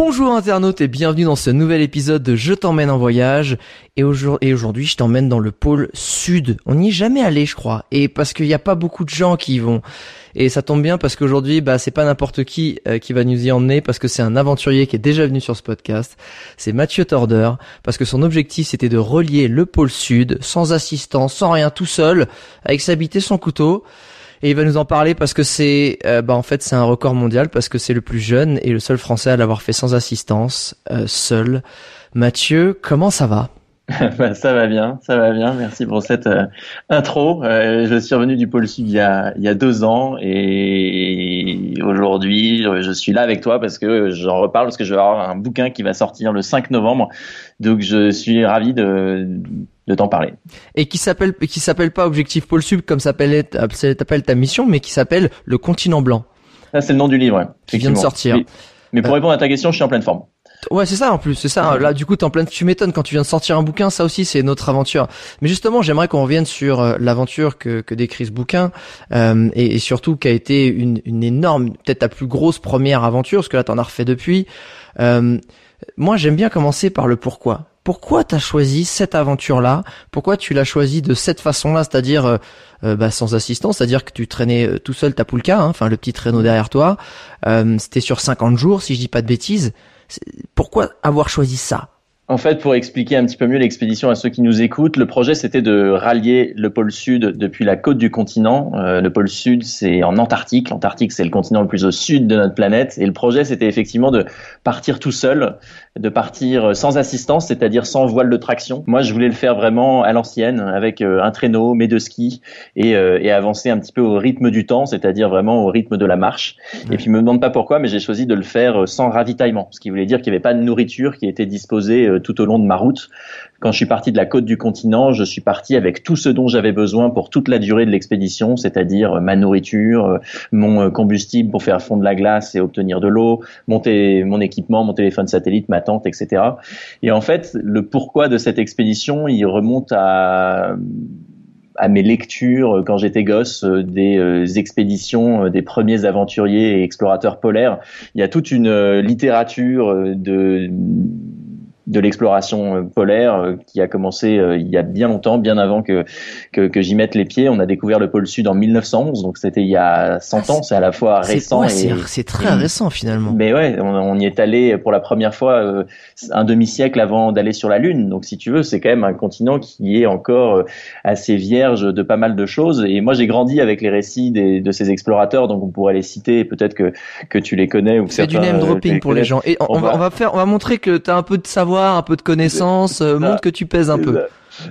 Bonjour internautes et bienvenue dans ce nouvel épisode de Je t'emmène en voyage. Et aujourd'hui, je t'emmène dans le pôle sud. On n'y est jamais allé, je crois. Et parce qu'il n'y a pas beaucoup de gens qui y vont. Et ça tombe bien parce qu'aujourd'hui, bah, c'est pas n'importe qui euh, qui va nous y emmener parce que c'est un aventurier qui est déjà venu sur ce podcast. C'est Mathieu Torder parce que son objectif c'était de relier le pôle sud sans assistance, sans rien, tout seul, avec s'habiter son couteau et il va nous en parler parce que c'est euh, bah en fait c'est un record mondial parce que c'est le plus jeune et le seul français à l'avoir fait sans assistance euh, seul. Mathieu, comment ça va? Bah, ça va bien, ça va bien. Merci pour cette euh, intro. je suis revenu du pôle sud il y a il y a deux ans et aujourd'hui je suis là avec toi parce que j'en reparle parce que je vais avoir un bouquin qui va sortir le 5 novembre. Donc je suis ravi de de t'en parler. Et qui s'appelle qui s'appelle pas Objectif Pôle Sud comme s'appelle ta mission, mais qui s'appelle Le Continent Blanc. Ça c'est le nom du livre. Qui vient de sortir. Mais, pour euh, répondre à ta question, je suis en pleine forme. Ouais, c'est ça en plus, c'est ça. Là, du coup, t'es en pleine. Tu m'étonnes quand tu viens de sortir un bouquin. Ça aussi, c'est notre aventure. Mais justement, j'aimerais qu'on revienne sur euh, l'aventure que, que décrit ce bouquin euh, et, et, surtout qui a été une, une énorme, peut-être ta plus grosse première aventure, parce que là, t'en as refait depuis. Euh, moi, j'aime bien commencer par le pourquoi pourquoi tu as choisi cette aventure-là? Pourquoi tu l'as choisi de cette façon-là, c'est-à-dire euh, euh, bah, sans assistance, c'est-à-dire que tu traînais euh, tout seul ta poulka, hein, enfin le petit traîneau derrière toi. C'était sur 50 jours, si je dis pas de bêtises. Pourquoi avoir choisi ça? En fait, pour expliquer un petit peu mieux l'expédition à ceux qui nous écoutent, le projet c'était de rallier le pôle sud depuis la côte du continent. Le pôle sud, c'est en Antarctique. L'Antarctique, c'est le continent le plus au sud de notre planète. Et le projet, c'était effectivement de partir tout seul, de partir sans assistance, c'est-à-dire sans voile de traction. Moi, je voulais le faire vraiment à l'ancienne, avec euh, un traîneau, mes deux skis, et, euh, et, avancer un petit peu au rythme du temps, c'est-à-dire vraiment au rythme de la marche. Et puis, me demande pas pourquoi, mais j'ai choisi de le faire sans ravitaillement, ce qui voulait dire qu'il n'y avait pas de nourriture qui était disposée tout au long de ma route. Quand je suis parti de la côte du continent, je suis parti avec tout ce dont j'avais besoin pour toute la durée de l'expédition, c'est-à-dire euh, ma nourriture, euh, mon euh, combustible pour faire fondre la glace et obtenir de l'eau, mon, mon équipement, mon téléphone satellite, ma tente, etc. Et en fait, le pourquoi de cette expédition, il remonte à à mes lectures quand j'étais gosse des expéditions des premiers aventuriers et explorateurs polaires. Il y a toute une littérature de de l'exploration euh, polaire euh, qui a commencé euh, il y a bien longtemps, bien avant que, que, que j'y mette les pieds. On a découvert le pôle sud en 1911, donc c'était il y a 100 ans. C'est à la fois récent et c'est très récent finalement. Mais ouais, on, y est allé pour la première fois un demi-siècle avant d'aller sur la Lune. Donc si tu veux, c'est quand même un continent qui est encore assez vierge de pas mal de choses. Et moi, j'ai grandi avec les récits des, de ces explorateurs, donc on pourrait les citer. Peut-être que que tu les connais ou Fais du name dropping pour les gens. Et on, va, on va faire, on va montrer que tu as un peu de savoir un peu de connaissances, euh, montre que tu pèses un peu.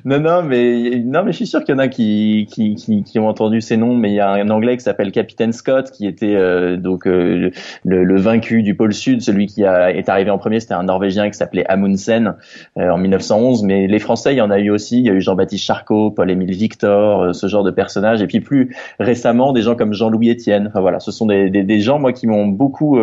Non, non, mais non, mais je suis sûr qu'il y en a qui, qui, qui, qui, ont entendu ces noms. Mais il y a un Anglais qui s'appelle Capitaine Scott, qui était euh, donc euh, le, le, vaincu du pôle Sud, celui qui a, est arrivé en premier. C'était un Norvégien qui s'appelait Amundsen euh, en 1911. Mais les Français, il y en a eu aussi. Il y a eu Jean-Baptiste Charcot, Paul-Émile Victor, ce genre de personnages. Et puis plus récemment, des gens comme Jean-Louis Etienne. Enfin voilà, ce sont des, des, gens moi qui m'ont beaucoup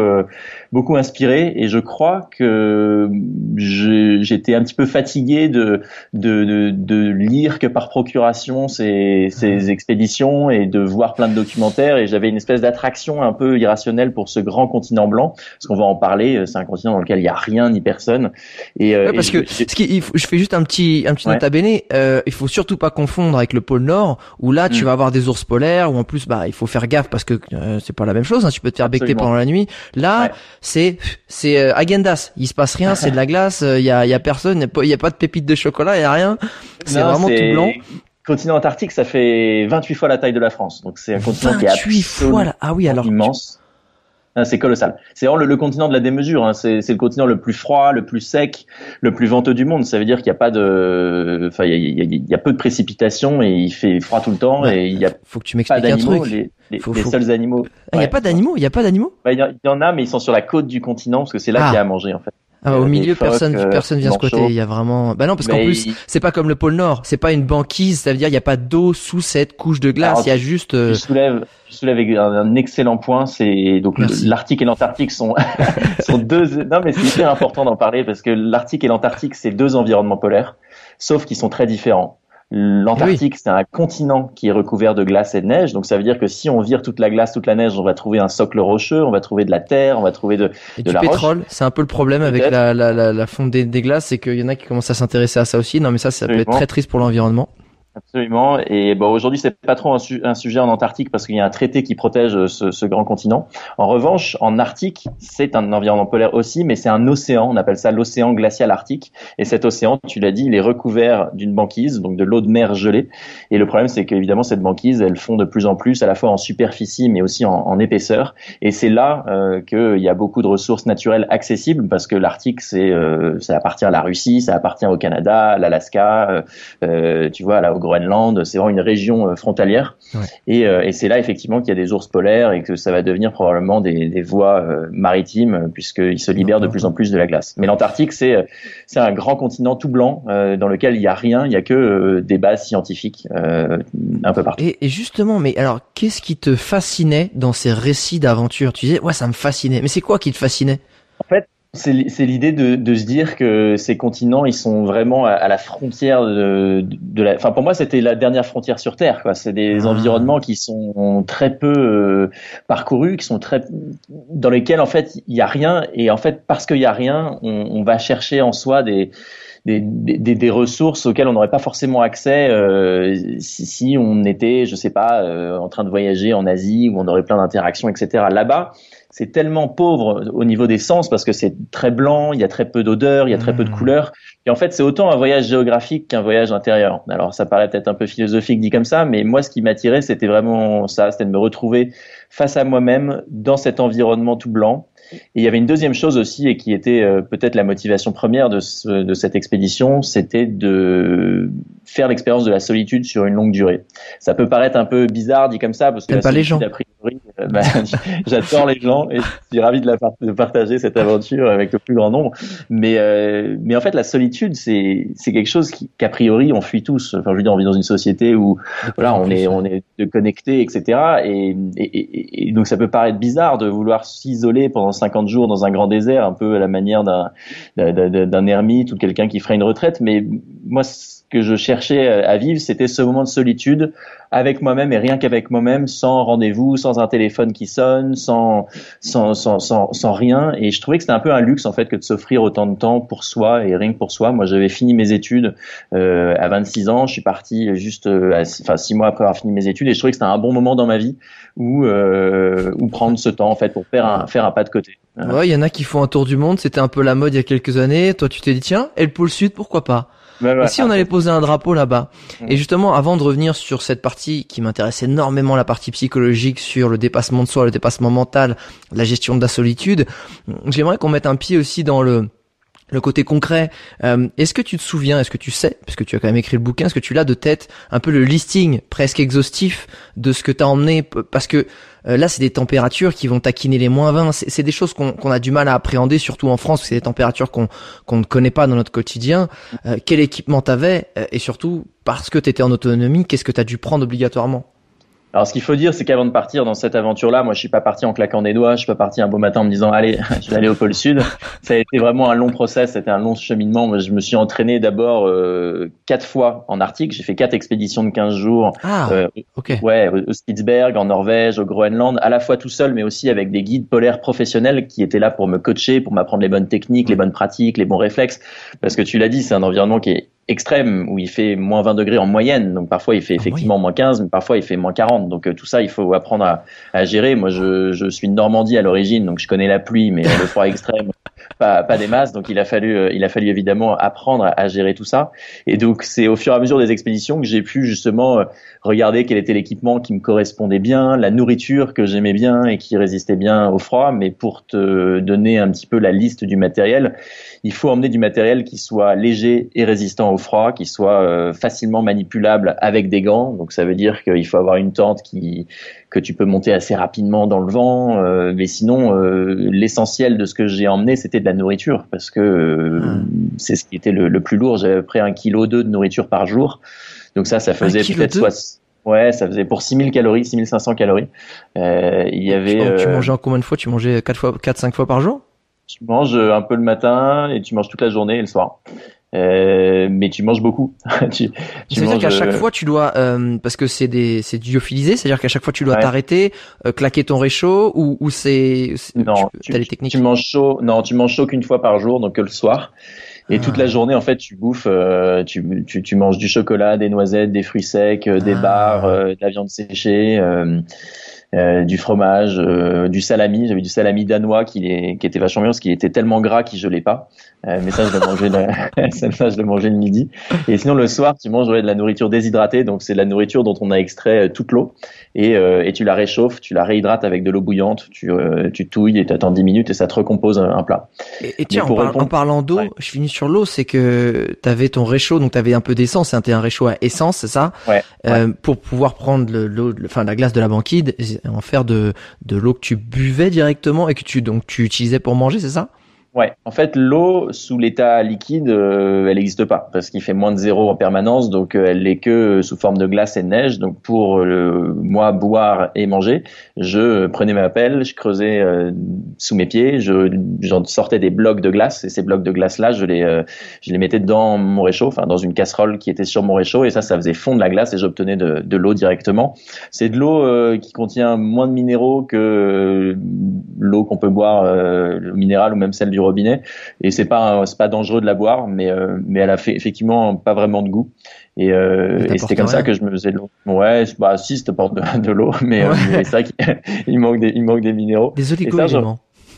beaucoup inspiré. Et je crois que j'étais un petit peu fatigué de, de, de de lire que par procuration ces, ces expéditions et de voir plein de documentaires. Et j'avais une espèce d'attraction un peu irrationnelle pour ce grand continent blanc parce qu'on va en parler euh, c'est un continent dans lequel il y a rien ni personne. Et euh, parce que ce qui, je fais juste un petit un petit note à béné euh, il faut surtout pas confondre avec le pôle nord où là tu mm. vas avoir des ours polaires où en plus bah il faut faire gaffe parce que euh, c'est pas la même chose hein, tu peux te faire becter pendant la nuit. Là c'est c'est agendas. Il se passe rien c'est de la glace il y a il y a personne il y, a pas de pépites de chocolat il y a rien C'est vraiment tout blanc. Continent antarctique, ça fait 28 fois la taille de la France. Donc c'est un continent qui est absolument fois ah oui, alors immense. Ah, c'est colossal. C'est vraiment le, continent de la démesure. Hein. C'est le continent le plus froid, le plus sec, le plus venteux du monde. Ça veut dire qu'il n'y a pas de, enfin, il y a, y a, peu de précipitations et il fait froid tout le temps et il y a. Faut que tu m'expliques un truc. Les, les, seuls animaux. Ah, il n'y a pas d'animaux? Il n'y a pas d'animaux? Bah, il y, en a, mais ils sont sur la côte du continent parce que c'est là qu'il y a à manger en fait. Ah, au milieu, personne, euh, personne vient squatter. Il y a vraiment. Bah non, parce qu'en plus, c'est pas comme le pôle Nord. C'est pas une banquise. Ça veut dire il y a pas d'eau sous cette couche de glace. Il y a juste. Euh... Je soulève, je soulève un, excellent point. C'est donc l'Arctique et l'Antarctique sont sont deux. Non, mais c'est hyper important d'en parler parce que l'Arctique et l'Antarctique c'est deux environnements polaires, sauf qu'ils sont très différents. L'Antarctique, c'est un continent qui est recouvert de glace et de neige. Donc ça veut dire que si on vire toute la glace, toute la neige, on va trouver un socle rocheux, on va trouver de la terre, on va trouver de, et de du pétrole. C'est un peu le problème avec la, la, la, la fonte des, des glaces, c'est qu'il y en a qui commencent à s'intéresser à ça aussi. Non mais ça, ça peut être très triste pour l'environnement. Absolument. Et bon, aujourd'hui, c'est pas trop un, sujet en Antarctique parce qu'il y a un traité qui protège ce, ce grand continent. En revanche, en Arctique, c'est un environnement polaire aussi, mais c'est un océan. On appelle ça l'océan glacial arctique. Et cet océan, tu l'as dit, il est recouvert d'une banquise, donc de l'eau de mer gelée. Et le problème, c'est qu'évidemment, cette banquise, elle fond de plus en plus, à la fois en superficie, mais aussi en, en épaisseur. Et c'est là euh, qu'il y a beaucoup de ressources naturelles accessibles parce que l'Arctique, c'est, euh, ça appartient à la Russie, ça appartient au Canada, l'Alaska, euh, euh tu vois, à la Groenland, c'est vraiment une région euh, frontalière. Et, euh, et c'est là effectivement qu'il y a des ours polaires et que ça va devenir probablement des, des voies euh, maritimes puisqu'ils se libèrent de plus en plus de la glace. Mais l'Antarctique, c'est c'est un grand continent tout blanc dans lequel il n'y a rien, il n'y a que des bases scientifiques un peu partout. Et, et justement, mais alors qu'est-ce qui te fascinait dans ces récits d'aventure Tu disais ouais, ça me fascinait. Mais c'est quoi qui te fascinait? En fait, c'est l'idée de, de, se dire que ces continents, ils sont vraiment à, la frontière de, de, la. Enfin, pour moi, c'était la dernière frontière sur Terre. Quoi. C'est des ah. environnements qui sont très peu euh, parcourus, qui sont très dans lesquels en fait il y a rien. Et en fait, parce qu'il y a rien, on, on, va chercher en soi des des, des, des ressources auxquelles on n'aurait pas forcément accès euh, si, si, on était, je sais pas, euh, en train de voyager en Asie où on aurait plein d'interactions, etc. Là-bas, c'est tellement pauvre au niveau des sens parce que c'est très blanc, il y a très peu d'odeurs, il y a très peu de mmh. couleurs. Et en fait, c'est autant un voyage géographique qu'un voyage intérieur. Alors, ça paraît peut-être un peu philosophique dit comme ça, mais moi, ce qui m'attirait, c'était vraiment ça, c'était de me retrouver face à moi-même dans cet environnement tout blanc. Et il y avait une deuxième chose aussi, et qui était euh, peut-être la motivation première de, de cette expédition, c'était de faire l'expérience de la solitude sur une longue durée. Ça peut paraître un peu bizarre dit comme ça, parce que la pas les gens. Euh, bah, j'adore les gens et je suis ravi de, la, de partager cette aventure avec le plus grand nombre. Mais, euh, mais en fait, la solitude, c'est quelque chose qu'a priori on fuit tous. Enfin, je veux dire, on vit dans une société où voilà, on est on est connecté, etc. Et, et, et, donc ça peut paraître bizarre de vouloir s'isoler pendant 50 jours dans un grand désert, un peu à la manière d'un d'un ermite ou quelqu'un qui ferait une retraite. Mais moi, que je cherchais à vivre, c'était ce moment de solitude avec moi-même et rien qu'avec moi-même, sans rendez-vous, sans un téléphone qui sonne, sans, sans, sans, sans, sans rien. Et je trouvais que c'était un peu un luxe en fait que de s'offrir autant de temps pour soi et rien que pour soi. Moi, j'avais fini mes études euh, à 26 ans. Je suis parti juste, euh, enfin six mois après avoir fini mes études, et je trouvais que c'était un bon moment dans ma vie où euh, où prendre ce temps en fait pour faire un faire un pas de côté. Ouais, il y en a qui font un tour du monde. C'était un peu la mode il y a quelques années. Toi, tu t'es dit tiens, et le pôle sud, pourquoi pas? Et si on allait poser un drapeau là-bas Et justement, avant de revenir sur cette partie qui m'intéresse énormément, la partie psychologique sur le dépassement de soi, le dépassement mental, la gestion de la solitude, j'aimerais qu'on mette un pied aussi dans le le côté concret. Euh, est-ce que tu te souviens, est-ce que tu sais, parce que tu as quand même écrit le bouquin, est-ce que tu l'as de tête un peu le listing presque exhaustif de ce que tu as emmené Parce que euh, là, c'est des températures qui vont taquiner les moins 20. C'est des choses qu'on a du mal à appréhender, surtout en France, c'est des températures qu'on ne connaît pas dans notre quotidien. Euh, quel équipement t'avais Et surtout, parce que tu étais en autonomie, qu'est-ce que tu as dû prendre obligatoirement? Alors, ce qu'il faut dire, c'est qu'avant de partir dans cette aventure-là, moi, je suis pas parti en claquant des doigts, je suis pas parti un beau matin en me disant, allez, je vais aller au pôle Sud. Ça a été vraiment un long process, c'était un long cheminement. Moi, je me suis entraîné d'abord euh, quatre fois en Arctique. J'ai fait quatre expéditions de 15 jours. Ah, euh, Ouais, au Spitsberg, en Norvège, au Groenland, à la fois tout seul, mais aussi avec des guides polaires professionnels qui étaient là pour me coacher, pour m'apprendre les bonnes techniques, les bonnes pratiques, les bons réflexes. Parce que tu l'as dit, c'est un environnement qui est extrême où il fait moins 20 degrés en moyenne. Donc parfois il fait effectivement moins 15, mais parfois il fait moins 40. Donc euh, tout ça, il faut apprendre à, à gérer. Moi, je, je, suis de Normandie à l'origine, donc je connais la pluie, mais le froid extrême, pas, pas des masses. Donc il a fallu, euh, il a fallu évidemment apprendre à, gérer tout ça. Et donc c'est au fur et à mesure des expéditions que j'ai pu justement euh, regarder quel était l'équipement qui me correspondait bien, la nourriture que j'aimais bien et qui résistait bien au froid. Mais pour te donner un petit peu la liste du matériel, il faut emmener du matériel qui soit léger et résistant au froid, qui soit euh, facilement manipulable avec des gants. Donc ça veut dire qu'il faut avoir une tente qui que tu peux monter assez rapidement dans le vent. Euh, mais sinon, euh, l'essentiel de ce que j'ai emmené, c'était de la nourriture parce que hmm. c'est ce qui était le, plus lourd. J'avais pris un kilo de nourriture par jour. Donc ça, ça faisait peut-être soit Ouais, ça faisait pour 6000 calories, 6500 calories. Euh, il y avait. Tu, mangeais en combien de fois? Tu mangeais 4 fois, 4 5 fois par jour? Tu manges un peu le matin et tu manges toute la journée et le soir. Euh, mais tu manges beaucoup. tu, tu C'est-à-dire qu'à chaque euh, fois tu dois, euh, parce que c'est des, c'est diophilisé, c'est-à-dire qu'à chaque fois tu dois t'arrêter, euh, claquer ton réchaud ou, ou c'est, non, tu, as les techniques? Tu manges chaud, non, tu manges chaud qu'une fois par jour, donc que le soir. Et toute la ah. journée, en fait, tu bouffes, euh, tu, tu, tu, manges du chocolat, des noisettes, des fruits secs, des ah. bars, de la viande séchée. Euh, du fromage, euh, du salami. J'avais du salami danois qui, est, qui était vachement bien parce qu'il était tellement gras qu'il gelait pas. Euh, mais ça, je le mangeais le, ça, je le mangeais le midi. Et sinon, le soir, tu manges de la nourriture déshydratée. Donc, c'est de la nourriture dont on a extrait toute l'eau. Et, et tu la réchauffes, tu la réhydrates avec de l'eau bouillante. Tu, tu touilles et tu attends 10 minutes et ça te recompose un, plat. Et, tiens, en, parlant d'eau, je finis sur l'eau, c'est que tu avais ton réchaud, donc tu avais un peu d'essence. C'était un réchaud à essence, c'est ça? Ouais, Pour pouvoir prendre l'eau, enfin la glace de la banquide en faire de, de l'eau que tu buvais directement et que tu donc tu utilisais pour manger, c'est ça? Ouais, en fait, l'eau sous l'état liquide, euh, elle n'existe pas parce qu'il fait moins de zéro en permanence, donc euh, elle n'est que sous forme de glace et de neige. Donc pour euh, moi boire et manger, je prenais ma pelle, je creusais sous mes pieds, je j'en sortais des blocs de glace et ces blocs de glace là, je les je les mettais dans mon réchaud, enfin dans une casserole qui était sur mon réchaud et ça, ça faisait fondre la glace et j'obtenais de, de l'eau directement. C'est de l'eau qui contient moins de minéraux que l'eau qu'on peut boire, le minéral ou même celle du robinet et c'est pas c'est pas dangereux de la boire mais euh, mais elle a fait effectivement pas vraiment de goût et, euh, et c'était comme ça que je me faisais de l'eau ouais bah si ça porte de, l'eau mais, euh, c'est vrai qu'il manque des il manque des minéraux des oligo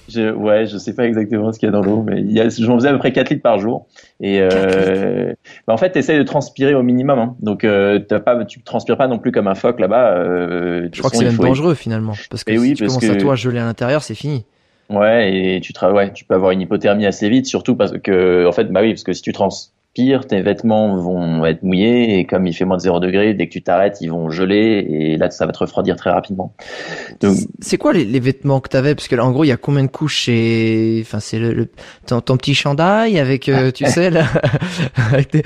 je, ouais, je sais pas exactement ce qu'il y a dans l'eau, mais il y a, j'en faisais à peu près 4 litres par jour. Et euh, bah en fait, tu essaies de transpirer au minimum. Hein. Donc, euh, t'as pas, tu transpires pas non plus comme un phoque là-bas. Euh, je crois que c'est même dangereux finalement, parce que si oui, tu commences à toi geler à l'intérieur, c'est fini. Ouais, et tu ouais, tu peux avoir une hypothermie assez vite, surtout parce que, en fait, bah oui, parce que si tu trans, pire, tes vêtements vont être mouillés et comme il fait moins de 0 degré, dès que tu t'arrêtes, ils vont geler et là ça va te refroidir très rapidement. c'est quoi les, vêtements que tu avais parce que là en gros il y a combien de couches et enfin c'est le, ton, petit chandail avec euh, tu sais là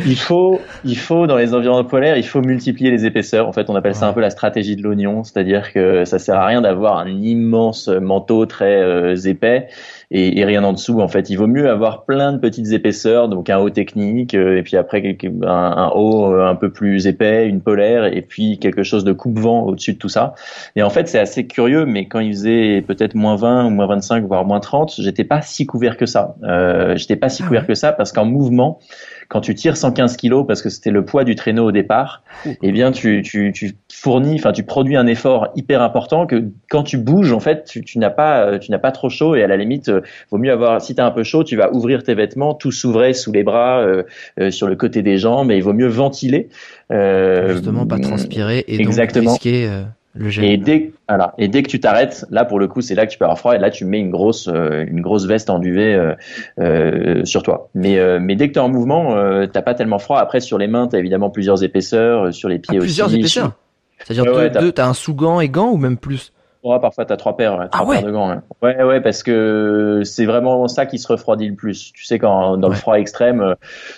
Il faut il faut dans les environnements polaires, il faut multiplier les épaisseurs. En fait, on appelle ça un peu la stratégie de l'oignon, c'est-à-dire que ça sert à rien d'avoir un immense manteau très euh, épais et, et, rien en dessous. En fait, il vaut mieux avoir plein de petites épaisseurs, donc un haut technique, euh, et puis après un, un, haut euh, un peu plus épais, une polaire, et puis quelque chose de coupe-vent au-dessus de tout ça. Et en fait, c'est assez curieux, mais quand il faisait peut-être moins 20 ou moins 25, voire moins 30, j'étais pas si couvert que ça. Euh, j'étais pas si ah couvert que ça parce qu'en mouvement, quand tu tires 115 kilos parce que c'était le poids du traîneau au départ, eh bien tu, tu, tu fournis, enfin tu produis un effort hyper important que quand tu bouges en fait tu, tu n'as pas tu n'as pas trop chaud et à la limite euh, vaut mieux avoir si tu as un peu chaud tu vas ouvrir tes vêtements tout s'ouvrait sous les bras euh, euh, sur le côté des jambes mais il vaut mieux ventiler justement pas transpirer et exactement. donc risquer et dès, voilà, et dès que tu t'arrêtes, là pour le coup, c'est là que tu peux avoir froid et là tu mets une grosse, euh, une grosse veste en duvet euh, euh, sur toi. Mais, euh, mais dès que tu es en mouvement, euh, t'as pas tellement froid. Après sur les mains, tu as évidemment plusieurs épaisseurs, sur les pieds ah, plusieurs aussi. Plusieurs épaisseurs. C'est-à-dire ouais, deux, t'as un sous-gant et gants ou même plus? Ouais, parfois t'as trois paires, trois ah ouais. paires de gants. Ouais. ouais, parce que c'est vraiment ça qui se refroidit le plus. Tu sais quand dans le froid extrême, euh,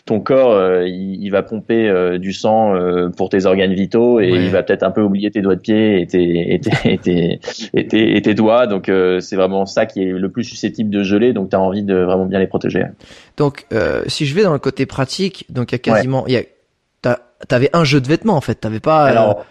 ton corps euh, il, va pomper euh, du sang pour tes organes vitaux et il va peut-être un peu oublier tes doigts de pied et tes et tes et tes, et tes, doigts. Donc c'est vraiment ça qui est le plus susceptible de geler. Donc t'as envie de vraiment bien les protéger. Donc si je vais dans le côté pratique, donc il y a quasiment, il y a t'avais un jeu de vêtements en fait. T'avais pas. Alors,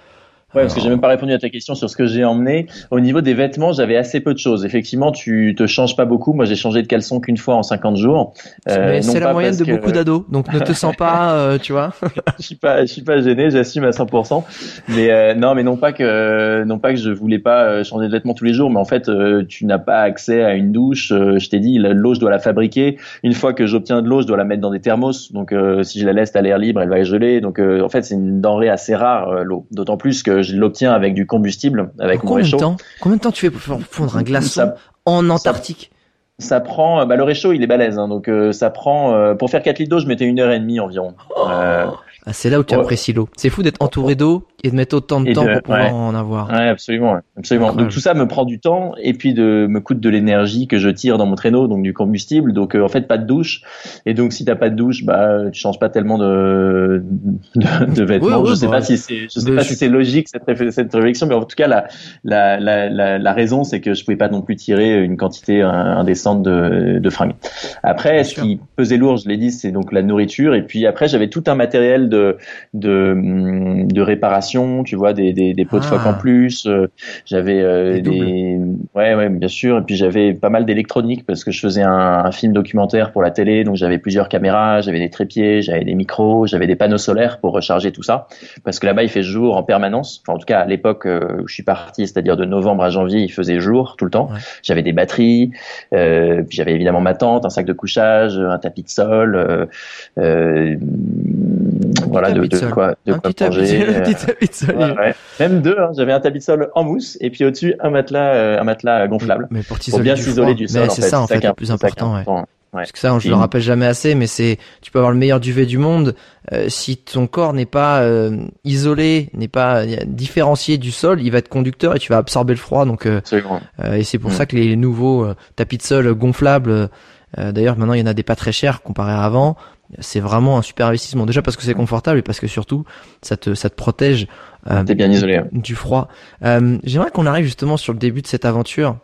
Ouais, parce que j'ai même pas répondu à ta question sur ce que j'ai emmené. Au niveau des vêtements, j'avais assez peu de choses. Effectivement, tu te changes pas beaucoup. Moi, j'ai changé de caleçon qu'une fois en 50 jours. Euh, c'est la moyenne de beaucoup d'ados, donc ne te sens pas, euh, tu vois. je suis pas, je suis pas gêné, j'assume à 100%. Mais euh, non, mais non pas que, non pas que je voulais pas euh, changer de vêtements tous les jours, mais en fait, euh, tu n'as pas accès à une douche. je t'ai dit, l'eau, je dois la fabriquer. Une fois que j'obtiens de l'eau, je dois la mettre dans des thermos. Donc, si je la laisse à l'air libre, elle va geler. Donc, en fait, c'est une denrée assez rare l'eau. D'autant plus que je l'obtiens avec du combustible, avec mon réchaud. De temps combien de temps tu fais pour fondre un glaçon en Antarctique ça, prend, bah, le réchaud il est balèze, hein, donc euh, ça prend, euh, pour faire 4 litres d'eau, je mettais une heure et demie environ. Oh. Ah, c'est là où tu apprécies l'eau. C'est fou d'être entouré d'eau et de mettre autant de temps pour pouvoir en avoir. Ouais, absolument, absolument. Donc tout ça me prend du temps et puis de me coûte de l'énergie que je tire dans mon traîneau, donc du combustible. Donc euh, en fait pas de douche. Et donc si t'as pas de douche, bah tu changes pas tellement de de, de vêtements. je sais bah, pas si c'est, je sais pas si c'est logique cette, cette réflexion, mais en tout cas la la la la, la raison c'est que je pouvais pas non plus tirer une quantité indécente de de fringues. Après, ce qui pesait lourd, je l'ai dit, c'est donc la nourriture. Et puis après, j'avais tout un matériel de de, de réparation, tu vois, des, des, des pots de phoque en ah. plus. Euh, j'avais euh, des, ouais, ouais, bien sûr. Et puis j'avais pas mal d'électronique parce que je faisais un, un, film documentaire pour la télé, donc j'avais plusieurs caméras, j'avais des trépieds, j'avais des micros, j'avais des panneaux solaires pour recharger tout ça, parce que là-bas il fait jour en permanence. Enfin, en tout cas, à l'époque euh, où je suis parti, c'est-à-dire de novembre à janvier, il faisait jour tout le temps. J'avais des batteries, euh, puis j'avais évidemment ma tente, un sac de couchage, un tapis de sol. Euh voilà, de, de, quoi, de quoi manger. Euh, Même deux, hein. j'avais un tapis de sol en mousse et puis au-dessus un matelas, euh, un matelas gonflable. Mais pour, bien s'isoler du sol. C'est ça en fait le plus important. Ouais. Parce que ça, je le rappelle jamais assez, mais c'est, tu peux avoir le meilleur duvet du monde, euh, si ton corps n'est pas isolé, n'est pas différencié du sol, il va être conducteur et tu vas absorber le froid. Donc, et c'est pour mm. ça que les nouveaux tapis de sol gonflables, d'ailleurs maintenant il y en a des pas très chers comparé à avant, c'est vraiment un super investissement. Déjà parce que c'est confortable et parce que surtout ça te ça te protège euh, bien isolé. Hein. du froid. Euh, J'aimerais qu'on arrive justement sur le début de cette aventure.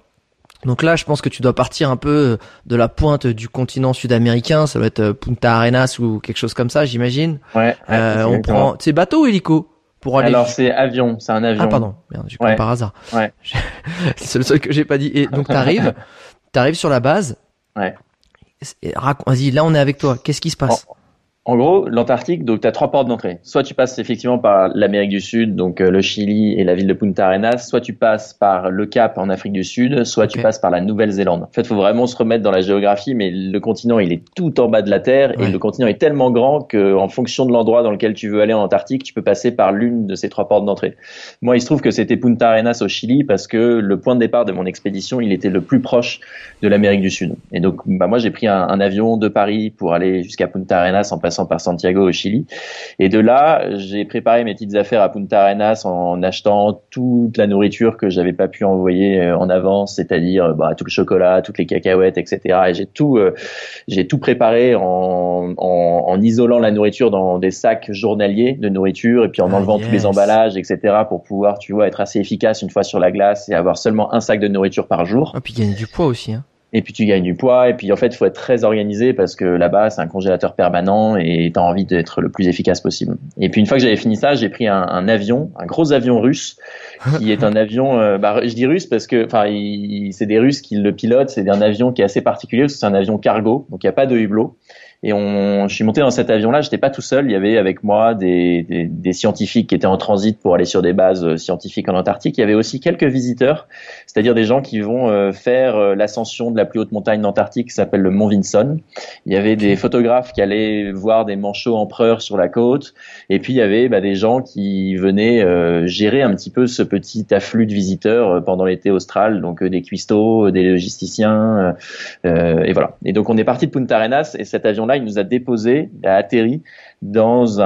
Donc là, je pense que tu dois partir un peu de la pointe du continent sud-américain. Ça doit être euh, Punta Arenas ou quelque chose comme ça, j'imagine. Ouais. euh, on prend. C'est bateau ou hélico pour aller. Alors c'est avion, c'est un avion. Ah pardon, merde, j'ai ouais. par hasard. Ouais. c'est le seul que j'ai pas dit. Et donc t'arrives, t'arrives sur la base. Ouais. Vas-y, là on est avec toi. Qu'est-ce qui se passe? En gros, l'Antarctique, donc tu as trois portes d'entrée. Soit tu passes effectivement par l'Amérique du Sud, donc euh, le Chili et la ville de Punta Arenas, soit tu passes par le Cap en Afrique du Sud, soit tu passes par la Nouvelle-Zélande. En fait, faut vraiment se remettre dans la géographie, mais le continent, il est tout en bas de la Terre et le continent est tellement grand que en fonction de l'endroit dans lequel tu veux aller en Antarctique, tu peux passer par l'une de ces trois portes d'entrée. Moi, il se trouve que c'était Punta Arenas au Chili parce que le point de départ de mon expédition, il était le plus proche de l'Amérique du Sud. Et donc, bah, moi, j'ai pris un, un avion de Paris pour aller jusqu'à Punta Arenas en passant par Santiago au Chili. Et de là, j'ai préparé mes petites affaires à Punta Arenas en achetant toute la nourriture que j'avais pas pu envoyer euh, en avance, c'est-à-dire bah, tout le chocolat, toutes les cacahuètes, etc. Et j'ai tout, euh, j'ai tout préparé en, en, en, isolant la nourriture dans des sacs journaliers de nourriture et puis en ah, enlevant tous les emballages, etc. pour pouvoir, tu vois, être assez efficace une fois sur la glace et avoir seulement un sac de nourriture par jour. Et ah, puis gagner du poids aussi. Hein et puis tu gagnes du poids et puis en fait faut être très organisé parce que là-bas c'est un congélateur permanent et tu as envie d'être le plus efficace possible. Et puis une fois que j'avais fini ça, j'ai pris un, un, avion, un gros avion russe qui est un avion euh, bah, je dis russe parce que enfin c'est des Russes qui le pilotent, c'est un avion qui est assez particulier parce que c'est un avion cargo, donc il n'y a pas de hublot. Et on, je suis monté dans cet avion-là. J'étais pas tout seul. Il y avait avec moi des, des, des, scientifiques qui étaient en transit pour aller sur des bases euh, scientifiques en Antarctique. Il y avait aussi quelques visiteurs, c'est-à-dire des gens qui vont euh, faire euh, l'ascension de la plus haute montagne d'Antarctique qui s'appelle le Mont Vinson. Il y avait des photographes qui allaient voir des manchots empereurs sur la côte. Et puis il y avait bah, des gens qui venaient gérer un petit peu ce petit afflux de visiteurs pendant l'été austral, donc des cuistots, des logisticiens, et voilà. Et donc on est parti de Punta Arenas et cet avion là il nous a déposé, il a atterri dans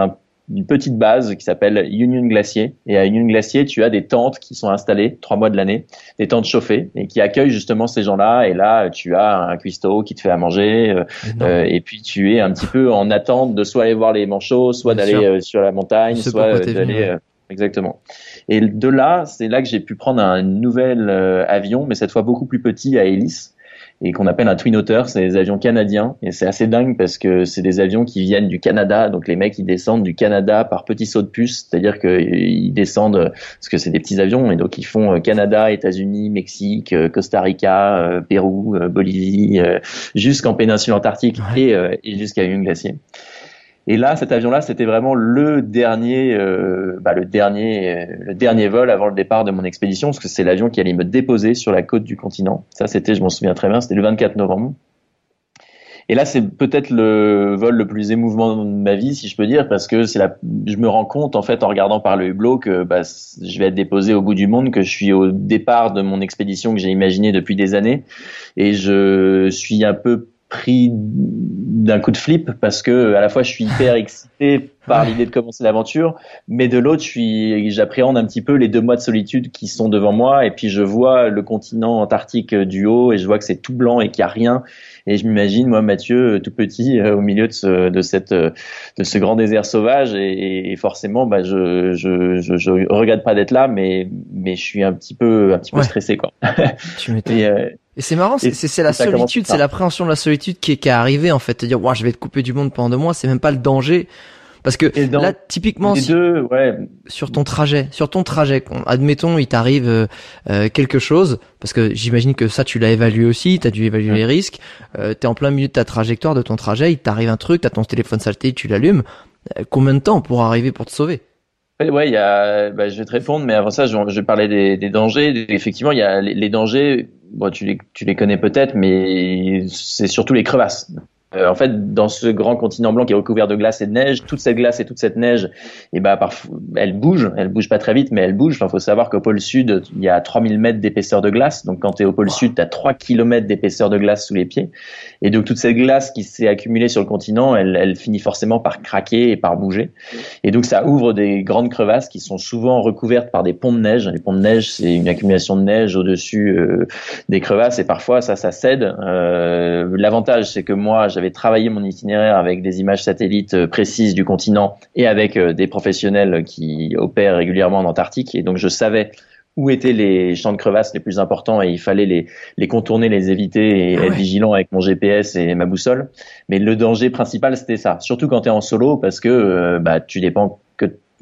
une petite base qui s'appelle Union Glacier. Et à Union Glacier, tu as des tentes qui sont installées trois mois de l'année, des tentes chauffées et qui accueillent justement ces gens-là. Et là, tu as un cuistot qui te fait à manger. Euh, euh, et puis tu es un petit peu en attente de soit aller voir les manchots, soit d'aller euh, sur la montagne, soit d'aller. Exactement. Et de là, c'est là que j'ai pu prendre un nouvel avion, mais cette fois beaucoup plus petit à hélice et qu'on appelle un Twin Otter. C'est des avions canadiens et c'est assez dingue parce que c'est des avions qui viennent du Canada. Donc les mecs ils descendent du Canada par petits sauts de puce, c'est-à-dire qu'ils descendent parce que c'est des petits avions et donc ils font Canada, États-Unis, Mexique, Costa Rica, Pérou, Bolivie, jusqu'en péninsule antarctique et, et jusqu'à une glacier. Et là, cet avion-là, c'était vraiment le dernier, euh, bah, le dernier, euh, le dernier vol avant le départ de mon expédition, parce que c'est l'avion qui allait me déposer sur la côte du continent. Ça, c'était, je m'en souviens très bien, c'était le 24 novembre. Et là, c'est peut-être le vol le plus émouvant de ma vie, si je peux dire, parce que c'est la, je me rends compte en fait en regardant par le hublot que bah, je vais être déposé au bout du monde, que je suis au départ de mon expédition que j'ai imaginée depuis des années, et je suis un peu pris d'un coup de flip parce que à la fois je suis hyper excité par l'idée de commencer l'aventure, mais de l'autre, je suis, j'appréhende un petit peu les deux mois de solitude qui sont devant moi, et puis je vois le continent antarctique du haut, et je vois que c'est tout blanc et qu'il y a rien, et je m'imagine moi Mathieu tout petit euh, au milieu de ce, de cette, euh, de ce grand désert sauvage, et, forcément, bah je, je, je, je regrette pas d'être là, mais, mais je suis un petit peu, un petit peu stressé quoi. Tu et, euh, et c'est marrant, c'est la solitude, c'est l'appréhension de la solitude qui est, qui est arrivée en fait, te dire, ouais, je vais être coupé du monde pendant deux mois, c'est même pas le danger parce que là, typiquement, sur ton trajet, sur ton trajet, admettons, il t'arrive euh, euh, quelque chose, parce que j'imagine que ça, tu l'as évalué aussi, tu as dû évaluer les risques. Euh, tu es en plein milieu de ta trajectoire, de ton trajet, il t'arrive un truc, tu as ton téléphone salté, tu l'allumes. Euh, combien de temps pour arriver pour te sauver? Ouais, il y a, bah, je vais te répondre, mais avant ça, je, des, des, dangers. Effectivement, il y a les, les dangers. Bon, tu les, tu les connais peut-être, mais c'est surtout les crevasses. Euh, en fait, dans ce grand continent blanc qui est recouvert de glace et de neige, toute cette glace et toute cette neige, eh ben, elle bouge, elle bouge pas très vite, mais elle bouge. Enfin, faut savoir qu'au pôle sud, il y a 3000 mètres d'épaisseur de glace. Donc, quand tu es au pôle sud, tu as 3 km d'épaisseur de glace sous les pieds. Et donc, toute cette glace qui s'est accumulée sur le continent, elle, elle finit forcément par craquer et par bouger. Et donc, ça ouvre des grandes crevasses qui sont souvent recouvertes par des ponts de neige. Les ponts de neige, c'est une accumulation de neige au-dessus euh, des crevasses et parfois, ça, ça cède. Euh, L'avantage, c'est que moi, travaillé mon itinéraire avec des images satellites euh, précises du continent et avec euh, des professionnels qui opèrent régulièrement en Antarctique. Et donc, je savais où étaient les champs de crevasses les plus importants et il fallait les, les contourner, les éviter et ah être vigilant avec mon GPS et ma boussole. Mais le danger principal, c'était ça. Surtout quand tu es en solo parce que euh, bah, tu dépends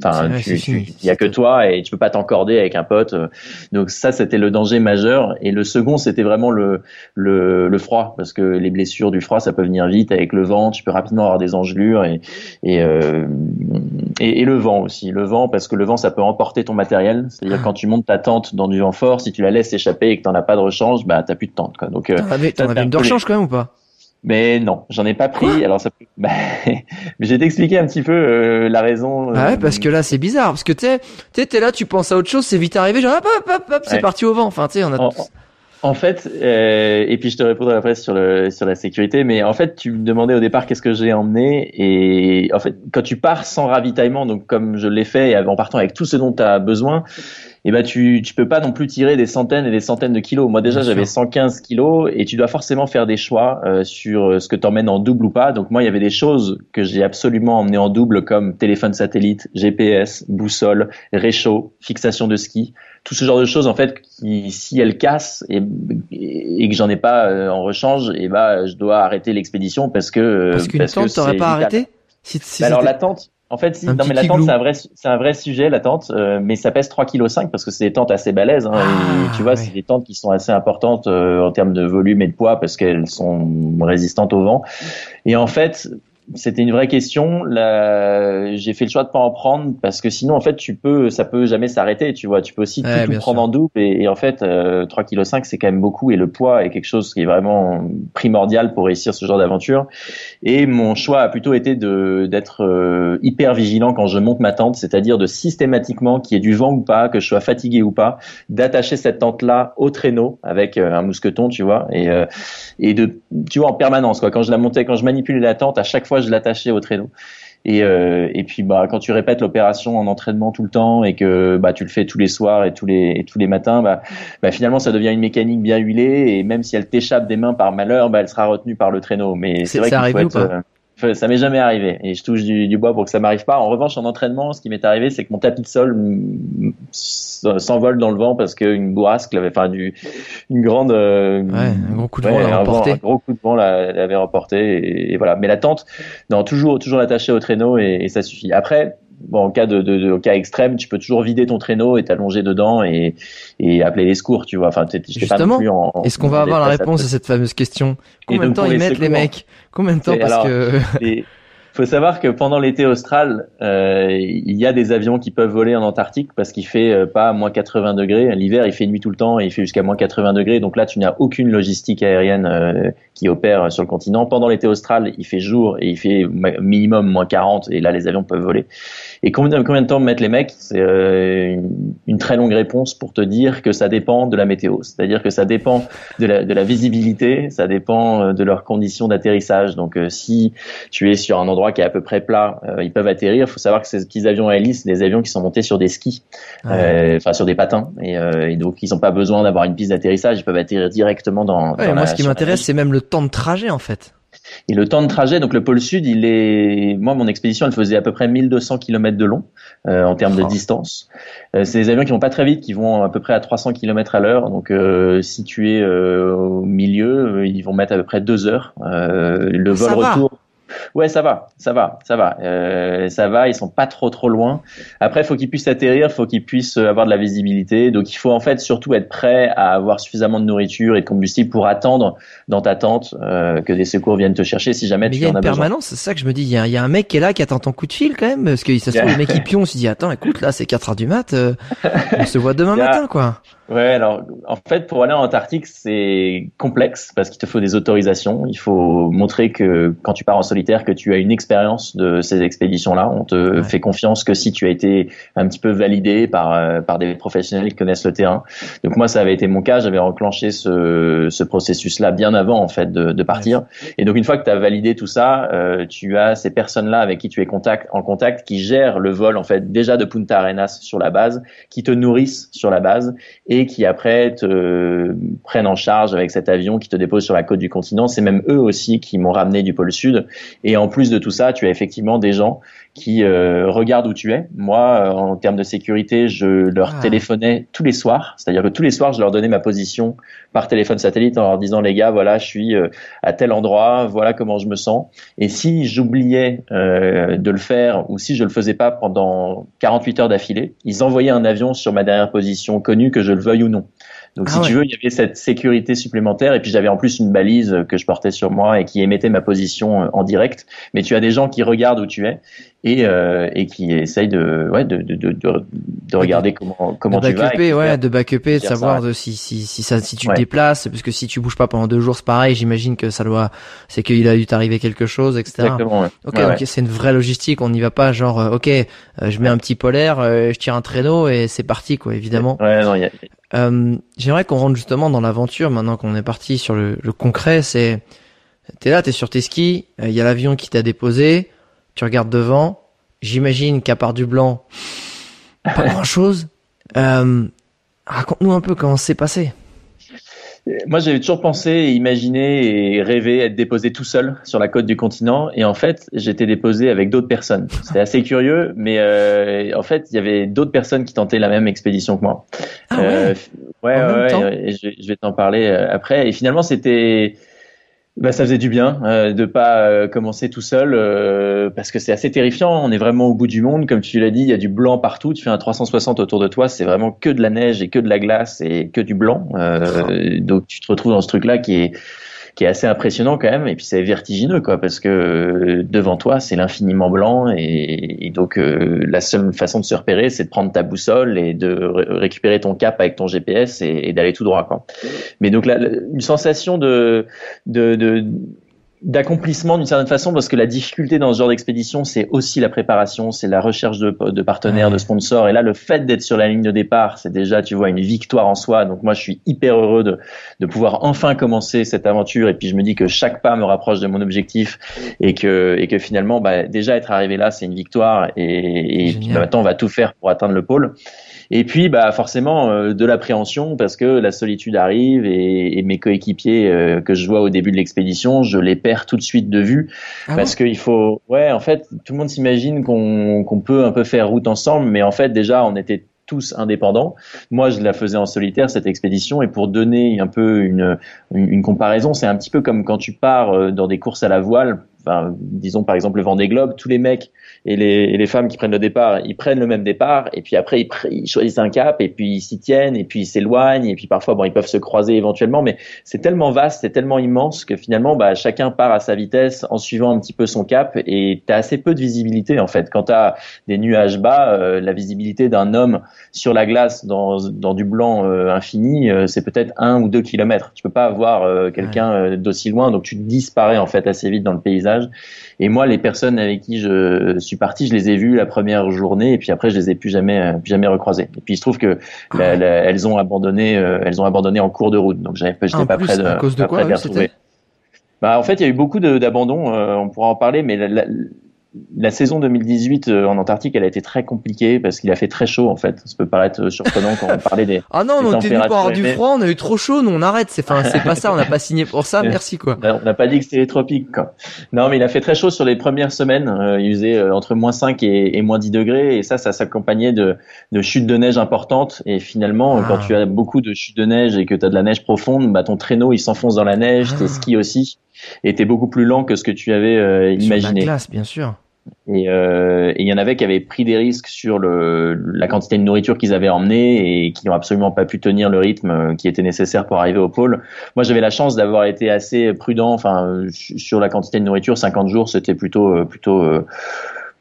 Enfin, il y a que toi et tu peux pas t'encorder avec un pote. Donc ça, c'était le danger majeur. Et le second, c'était vraiment le, le, le froid, parce que les blessures du froid, ça peut venir vite avec le vent. Tu peux rapidement avoir des engelures et et, euh, et, et, le vent aussi. Le vent, parce que le vent, ça peut emporter ton matériel. C'est-à-dire ah. quand tu montes ta tente dans du vent fort, si tu la laisses échapper et que t'en as pas de rechange, bah t'as plus de tente. Quoi. Donc, euh, t'en avais, une de rechange quand même ou pas? Mais non, j'en ai pas pris. alors ça, bah, j'ai t'expliqué un petit peu euh, la raison. Ah ouais, parce euh, que là c'est bizarre, parce que tu t'es là, tu penses à autre chose, c'est vite arrivé, genre hop hop hop, hop c'est parti au vent. Enfin, tu sais, on a. En, fait, euh, et puis je te répondrai après sur le sur la sécurité, mais en fait, tu me demandais au départ qu'est-ce que j'ai emmené, et en fait, quand tu pars sans ravitaillement, donc comme je l'ai fait, en partant avec tout ce dont tu as besoin, et eh ben tu tu peux pas non plus tirer des centaines et des centaines de kilos. Moi déjà j'avais 115 kilos et tu dois forcément faire des choix euh, sur euh, ce que tu emmènes en double ou pas. Donc moi il y avait des choses que j'ai absolument emmené en double comme téléphone satellite, GPS, boussole, réchaud, fixation de ski, tout ce genre de choses en fait qui si elles cassent et, et que j'en ai pas euh, en rechange, et eh ben je dois arrêter l'expédition parce que parce qu'une tente t'aurais pas arrêté? Si, si bah, alors la tente en fait, si, non mais la tente c'est un vrai c'est un vrai sujet la tente, euh, mais ça pèse 3 kg parce que c'est des tentes assez balèzes. Hein, ah, tu vois, c'est des tentes qui sont assez importantes euh, en termes de volume et de poids parce qu'elles sont résistantes au vent. Et en fait, c'était une vraie question. Là, j'ai fait le choix de pas en prendre parce que sinon, en fait, tu peux, ça peut jamais s'arrêter. Tu vois, tu peux aussi tout, prendre en double et, en fait, euh, 3 kg c'est quand même beaucoup et le poids est quelque chose qui est vraiment primordial pour réussir ce genre d'aventure. Et mon choix a plutôt été de d'être euh, hyper vigilant quand je monte ma tente, c'est-à-dire de systématiquement qu'il y ait du vent ou pas, que je sois fatigué ou pas, d'attacher cette tente là au traîneau avec euh, un mousqueton, tu vois, et euh, et de, tu vois, en permanence quoi. Quand je la montais, quand je manipulais la tente, à chaque fois je l'attachais au traîneau. Et, euh, et puis bah quand tu répètes l'opération en entraînement tout le temps et que bah tu le fais tous les soirs et tous les et tous les matins, bah, bah finalement ça devient une mécanique bien huilée et même si elle t'échappe des mains par malheur, bah elle sera retenue par le traîneau. Mais c'est vrai qu'il faut être, euh, ça m'est jamais arrivé et je touche du, bois pour que ça m'arrive pas. En revanche, en entraînement, ce qui m'est arrivé, c'est que mon tapis de sol s'envole dans le vent parce qu'une bourrasque l'avait, enfin, du, une grande, euh, ouais, un gros coup de vent l'a Un gros coup de vent l'avait remporté et, voilà. Mais la tente, non, toujours, toujours l'attacher au traîneau et, et ça suffit. Après, bon, en cas de, de, cas extrême, tu peux toujours vider ton traîneau et t'allonger dedans et, et appeler les secours, tu vois. Enfin, Justement, est-ce qu'on va avoir la réponse à cette fameuse question? Combien de temps ils mettent les mecs? Combien de temps parce que faut savoir que pendant l'été austral, euh, il y a des avions qui peuvent voler en Antarctique parce qu'il fait euh, pas moins 80 degrés. L'hiver, il fait nuit tout le temps et il fait jusqu'à moins 80 degrés. Donc là, tu n'as aucune logistique aérienne euh, qui opère sur le continent. Pendant l'été austral, il fait jour et il fait minimum moins 40 et là, les avions peuvent voler. Et combien, combien de temps mettent les mecs? C'est euh, une, très longue réponse pour te dire que ça dépend de la météo. C'est-à-dire que ça dépend de la, de la visibilité, ça dépend de leurs conditions d'atterrissage. Donc si tu es sur un endroit qui est à peu près plat, euh, ils peuvent atterrir. Il faut savoir que ces petits avions à hélice, c'est des avions qui sont montés sur des skis, ah euh, enfin sur des patins, euh, et, donc ils n'ont pas besoin d'avoir une piste d'atterrissage. Ils peuvent atterrir directement dans. Ouais, moi, ce qui m'intéresse, c'est même le temps de trajet en fait. Et le temps de trajet, donc le pôle sud, il est, moi mon expédition, elle faisait à peu près 1200 km de long en termes de distance. c'est des avions qui vont pas très vite, qui vont à peu près à 300 km à l'heure. Donc si tu es au milieu, ils vont mettre à peu près deux heures. le vol retour. Ouais, ça va, ça va, ça va, euh, ça va. Ils sont pas trop trop loin. Après, faut qu'ils puissent atterrir, faut qu'ils puissent avoir de la visibilité. Donc, il faut en fait surtout être prêt à avoir suffisamment de nourriture et de combustible pour attendre dans ta tente euh, que des secours viennent te chercher si jamais tu en as besoin. Il y a une permanence, c'est ça que je me dis. Il y, a, y a un mec qui est là qui attend ton coup de fil quand même, parce que ça se trouve le mec qui pion, se dit attends, écoute, là c'est 4 heures du mat, euh, on se voit demain matin quoi. Ouais, alors en fait pour aller en Antarctique c'est complexe parce qu'il te faut des autorisations. Il faut montrer que quand tu pars en solitaire que tu as une expérience de ces expéditions-là. On te fait confiance que si tu as été un petit peu validé par euh, par des professionnels qui connaissent le terrain. Donc moi ça avait été mon cas. J'avais enclenché ce, ce processus-là bien avant en fait de, de partir. Et donc une fois que tu as validé tout ça, euh, tu as ces personnes-là avec qui tu es contact, en contact qui gèrent le vol en fait déjà de Punta Arenas sur la base, qui te nourrissent sur la base et qui après te prennent en charge avec cet avion qui te dépose sur la côte du continent. C'est même eux aussi qui m'ont ramené du pôle sud. Et en plus de tout ça, tu as effectivement des gens qui euh, regardent où tu es. Moi, euh, en termes de sécurité, je leur ah. téléphonais tous les soirs. C'est-à-dire que tous les soirs, je leur donnais ma position par téléphone satellite en leur disant les gars, voilà, je suis euh, à tel endroit, voilà comment je me sens. Et si j'oubliais de le faire ou si je le faisais pas pendant 48 heures d'affilée, ils envoyaient un avion sur ma dernière position connue que je le veuille ou non. Donc ah si tu veux, il y avait cette sécurité supplémentaire et puis j'avais en plus une balise que je portais sur moi et qui émettait ma position euh, en direct. Mais tu as des gens qui regardent où tu es et, euh, et qui essayent de, ouais, de, de, de, de regarder comment, comment tu vas. Ouais, de backuper, de savoir de, si, si, si, ça, si tu te déplaces, parce que si tu bouges pas pendant deux jours, c'est pareil, j'imagine que ça doit, c'est qu'il a dû t'arriver quelque chose, etc. Exactement, Ok, ok, c'est une vraie logistique, on n'y va pas genre, euh, ok, euh, je mets un petit polaire, je tire un traîneau et c'est parti, quoi, évidemment. Ouais, non, y a... euh, J'aimerais qu'on rentre justement dans l'aventure, maintenant qu'on est parti sur le, le concret, c'est, t'es là, t'es sur tes skis, il y a l'avion qui t'a déposé, tu regardes devant, j'imagine qu'à part du blanc, pas grand chose. Euh, raconte-nous un peu comment c'est passé. Moi, j'avais toujours pensé, imaginé et rêvé être déposé tout seul sur la côte du continent. Et en fait, j'étais déposé avec d'autres personnes. C'était assez curieux, mais euh, en fait, il y avait d'autres personnes qui tentaient la même expédition que moi. Ah ouais, euh, ouais, ouais, je, vais t'en parler après. Et finalement, c'était bah, ça faisait du bien euh, de pas euh, commencer tout seul euh, parce que c'est assez terrifiant. On est vraiment au bout du monde, comme tu l'as dit. Il y a du blanc partout. Tu fais un 360 autour de toi, c'est vraiment que de la neige et que de la glace et que du blanc. Euh, donc tu te retrouves dans ce truc-là qui est qui est assez impressionnant quand même. Et puis c'est vertigineux, quoi, parce que euh, devant toi, c'est l'infiniment blanc. Et, donc euh, la seule façon de se repérer, c'est de prendre ta boussole et de récupérer ton cap avec ton GPS et, d'aller tout droit, quoi. Mais donc là, une sensation de, de, de d'accomplissement d'une certaine façon parce que la difficulté dans ce genre d'expédition c'est aussi la préparation c'est la recherche de, de partenaires de sponsors. Et là le fait d'être sur la ligne de départ c'est déjà tu vois une victoire en soi. Donc moi je suis hyper heureux de, de pouvoir enfin commencer cette aventure. Et puis je me dis que chaque pas me rapproche de mon objectif et que et que finalement bah, déjà être arrivé là c'est une victoire. Et, et puis bah, maintenant on va tout faire pour atteindre le pôle et puis, bah forcément, euh, de l'appréhension parce que la solitude arrive et, mes coéquipiers euh, que je vois au début de l'expédition, je les perds perd tout de suite de vue. Ah parce qu'il faut, ouais, en fait, tout le monde s'imagine qu'on qu'on peut un peu faire route ensemble, mais en fait déjà on était tous indépendants. Moi, je la faisais en solitaire cette expédition et pour donner un peu une, une comparaison, c'est un petit peu comme quand tu pars euh, dans des courses à la voile. Enfin, disons par exemple le Vendée Globe, tous les mecs et les, et les, femmes qui prennent le départ, ils prennent le même départ et puis après ils, ils choisissent un cap et puis ils s'y tiennent et puis ils s'éloignent et puis parfois bon ils peuvent se croiser éventuellement, mais c'est tellement vaste, c'est tellement immense que finalement bah, chacun part à sa vitesse en suivant un petit peu son cap et tu as assez peu de visibilité en fait. Quand tu as des nuages bas, euh, la visibilité d'un homme sur la glace dans, dans du blanc euh, infini, euh, c'est peut-être un ou deux kilomètres. Tu peux pas voir quelqu'un d'aussi loin, donc tu disparais en fait assez vite dans le paysage et moi, les personnes avec qui je suis parti, je les ai vues la première journée, et puis après, je les ai plus jamais, euh, plus jamais recroisées. Et puis il se trouve que ah elles ont abandonné, euh, elles ont abandonné en cours de route. Donc j'avais, j'étais pas prêt de, à cause de quoi, Bah, en fait, il y a eu beaucoup d'abandons. Euh, on pourra en parler, mais la, la saison 2018 euh, en Antarctique, elle a été très compliquée parce qu'il a fait très chaud en fait. Ça peut paraître euh, surprenant quand on parlait des. ah non, on était venu pour du froid, on a eu trop chaud, nous on arrête. C'est enfin, c'est pas ça, on n'a pas signé pour ça. Merci quoi. On n'a pas dit que c'était les tropiques quoi. Non, mais il a fait très chaud sur les premières semaines. Euh, il faisait entre moins 5 et, moins 10 degrés et ça, ça s'accompagnait de, de chutes de neige importantes. Et finalement, quand ah. tu as beaucoup de chutes de neige et que tu as de la neige profonde, bah ton traîneau il s'enfonce dans la neige, tes ah. skis aussi était beaucoup plus lent que ce que tu avais euh, imaginé. la glace, bien sûr. Euh, et il y en avait qui avaient pris des risques sur le, la quantité de nourriture qu'ils avaient emmenée et qui n'ont absolument pas pu tenir le rythme euh, qui était nécessaire pour arriver au pôle. Moi, j'avais la chance d'avoir été assez prudent. Enfin, sur la quantité de nourriture, 50 jours, c'était plutôt plutôt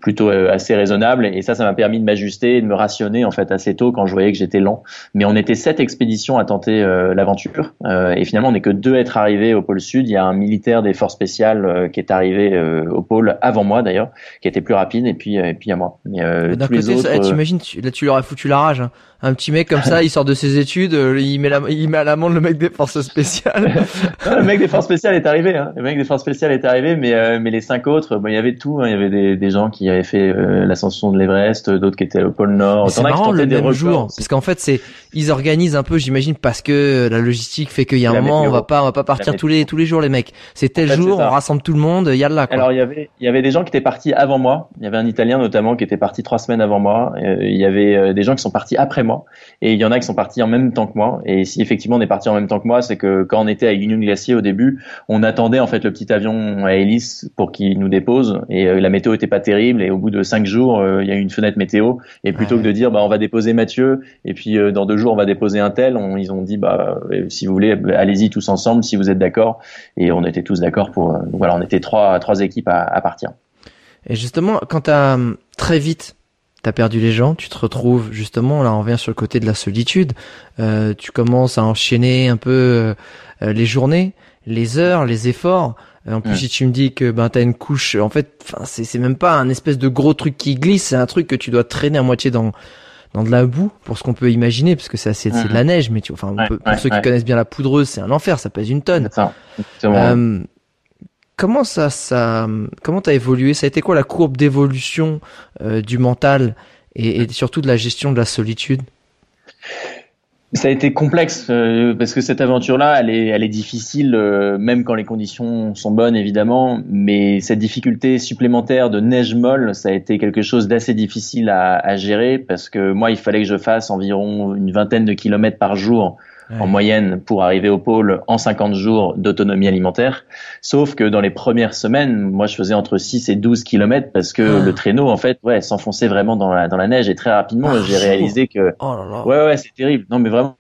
plutôt euh, assez raisonnable. Et ça ça m'a permis de m'ajuster et de me rationner en fait assez tôt quand je voyais que j'étais lent. Mais on était sept expéditions à tenter euh, l'aventure. Euh, et finalement on n'est que deux à être arrivés au pôle sud. Il y a un militaire des forces spéciales qui est arrivé au pôle avant moi d'ailleurs qui était plus rapide et puis et puis a moi. Mais tous les autres eh, t'imagines là tu leur as foutu la rage hein un petit mec comme ça, il sort de ses études, euh, il met la, il met à l'amende le mec des forces spéciales. le mec des forces spéciales est arrivé, hein. Le mec des forces spéciales est arrivé, mais euh, mais les cinq autres, bon, il y avait tout. Hein. Il y avait des, des gens qui avaient fait euh, l'ascension de l'Everest, d'autres qui étaient au pôle Nord. C'est marrant le même jour, parce qu'en fait c'est, ils organisent un peu, j'imagine, parce que la logistique fait qu'il y a un moment, on va pas, on va pas partir tous les tous les jours les mecs. C'est tel jour, on rassemble tout le monde, il y a là. Quoi. Alors il y avait il y avait des gens qui étaient partis avant moi. Il y avait un Italien notamment qui était parti trois semaines avant moi. il y avait des gens qui sont partis après moi, et il y en a qui sont partis en même temps que moi. Et si effectivement on est parti en même temps que moi, c'est que quand on était à Union Glacier au début, on attendait en fait le petit avion à hélice pour qu'il nous dépose. Et euh, la météo était pas terrible. Et au bout de cinq jours, euh, il y a eu une fenêtre météo. Et plutôt que de dire bah on va déposer Mathieu et puis euh, dans deux jours on va déposer un tel, on, ils ont dit bah si vous voulez allez-y tous ensemble si vous êtes d'accord. Et on était tous d'accord pour voilà on était trois trois équipes à, à partir. Et justement quand tu as très vite t'as perdu les gens, tu te retrouves justement, là on revient sur le côté de la solitude, euh, tu commences à enchaîner un peu euh, euh, les journées, les heures, les efforts. En plus, si tu me dis que ben t'as une couche, en fait, c'est c'est même pas un espèce de gros truc qui glisse, c'est un truc que tu dois traîner à moitié dans dans de la boue pour ce qu'on peut imaginer, parce que c'est c'est de la neige, mais tu, enfin, pour ceux qui connaissent bien la poudreuse, c'est un enfer, ça pèse une tonne. Ça, comment ça, ça, comment t'as évolué? Ça a été quoi la courbe d'évolution euh, du mental et, surtout de la gestion de la solitude? Ça a été complexe euh, parce que cette aventure-là, elle est, elle est difficile, euh, même quand les conditions sont bonnes évidemment. Mais cette difficulté supplémentaire de neige molle, ça a été quelque chose d'assez difficile à, à, gérer parce que moi, il fallait que je fasse environ une vingtaine de kilomètres par jour en moyenne pour arriver au pôle en 50 jours d'autonomie alimentaire. Sauf que dans les premières semaines, moi je faisais entre 6 et 12 kilomètres parce que ah. le traîneau en fait ouais s'enfonçait vraiment dans la dans la neige et très rapidement ah, j'ai réalisé que oh là là. ouais ouais c'est terrible. Non mais vraiment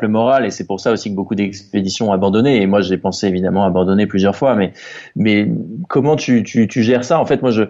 le moral et c'est pour ça aussi que beaucoup d'expéditions ont abandonné et moi j'ai pensé évidemment abandonner plusieurs fois mais mais comment tu tu, tu gères ça? En fait moi je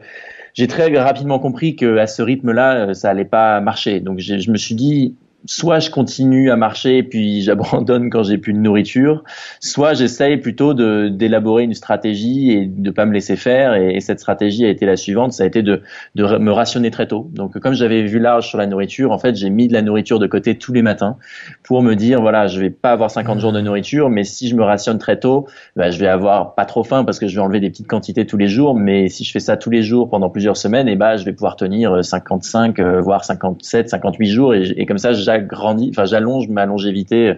j'ai très rapidement compris que à ce rythme-là, ça allait pas marcher. Donc je me suis dit, soit je continue à marcher et puis j'abandonne quand j'ai plus de nourriture, soit j'essaye plutôt de d'élaborer une stratégie et de pas me laisser faire. Et, cette stratégie a été la suivante, ça a été de, de me rationner très tôt. Donc comme j'avais vu large sur la nourriture, en fait j'ai mis de la nourriture de côté tous les matins pour me dire voilà je vais pas avoir 50 jours de nourriture, mais si je me rationne très tôt, bah, je vais avoir pas trop faim parce que je vais enlever des petites quantités tous les jours. Mais si je fais ça tous les jours pendant plusieurs semaines, et eh bah je vais pouvoir tenir 55 euh, voire 57, 58 jours et comme ça j'agrandis, enfin j'allonge ma longévité,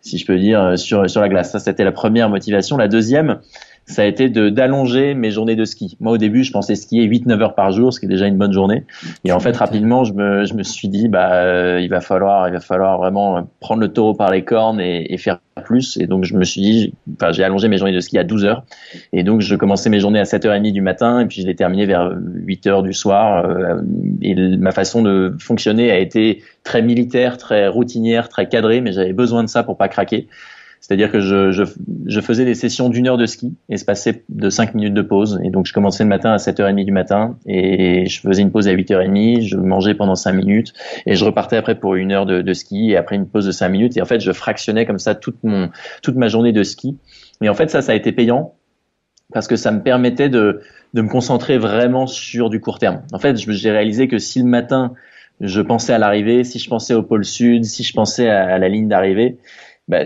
si je peux dire, sur sur la glace. Ça, c'était la première motivation. La deuxième, ça a été de d'allonger mes journées de ski. Moi, au début, je pensais skier 8-9 heures par jour, ce qui est déjà une bonne journée. Et en fait, rapidement, je me, je me suis dit, bah, euh, il va falloir, il va falloir vraiment prendre le taureau par les cornes et, et faire plus. Et donc, je me suis dit, enfin, j'ai allongé mes journées de ski à 12 heures. Et donc, je commençais mes journées à 7h30 du matin et puis je les terminais vers 8 heures du soir. Euh, et ma façon de fonctionner a été très militaire, très routinière, très cadrée, mais j'avais besoin de ça pour pas craquer. C'est-à-dire que je, je, je, faisais des sessions d'une heure de ski et se passait de cinq minutes de pause. Et donc je commençais le matin à 7h30 du matin et je faisais une pause à 8h30, je mangeais pendant cinq minutes et je repartais après pour une heure de, ski et après une pause de cinq minutes. Et en fait, je fractionnais comme ça toute, mon, toute ma journée de ski. Et en fait, ça, ça a été payant parce que ça me permettait de, de me concentrer vraiment sur du court terme. En fait, j'ai réalisé que si le matin, je pensais à l'arrivée, si je pensais au pôle sud, si je pensais à la ligne d'arrivée, bah,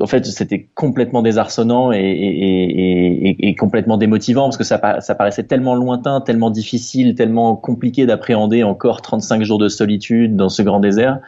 en fait, c'était complètement désarçonnant et, complètement démotivant parce que ça, ça paraissait tellement lointain, tellement difficile, tellement compliqué d'appréhender encore 35 jours de solitude dans ce grand désert.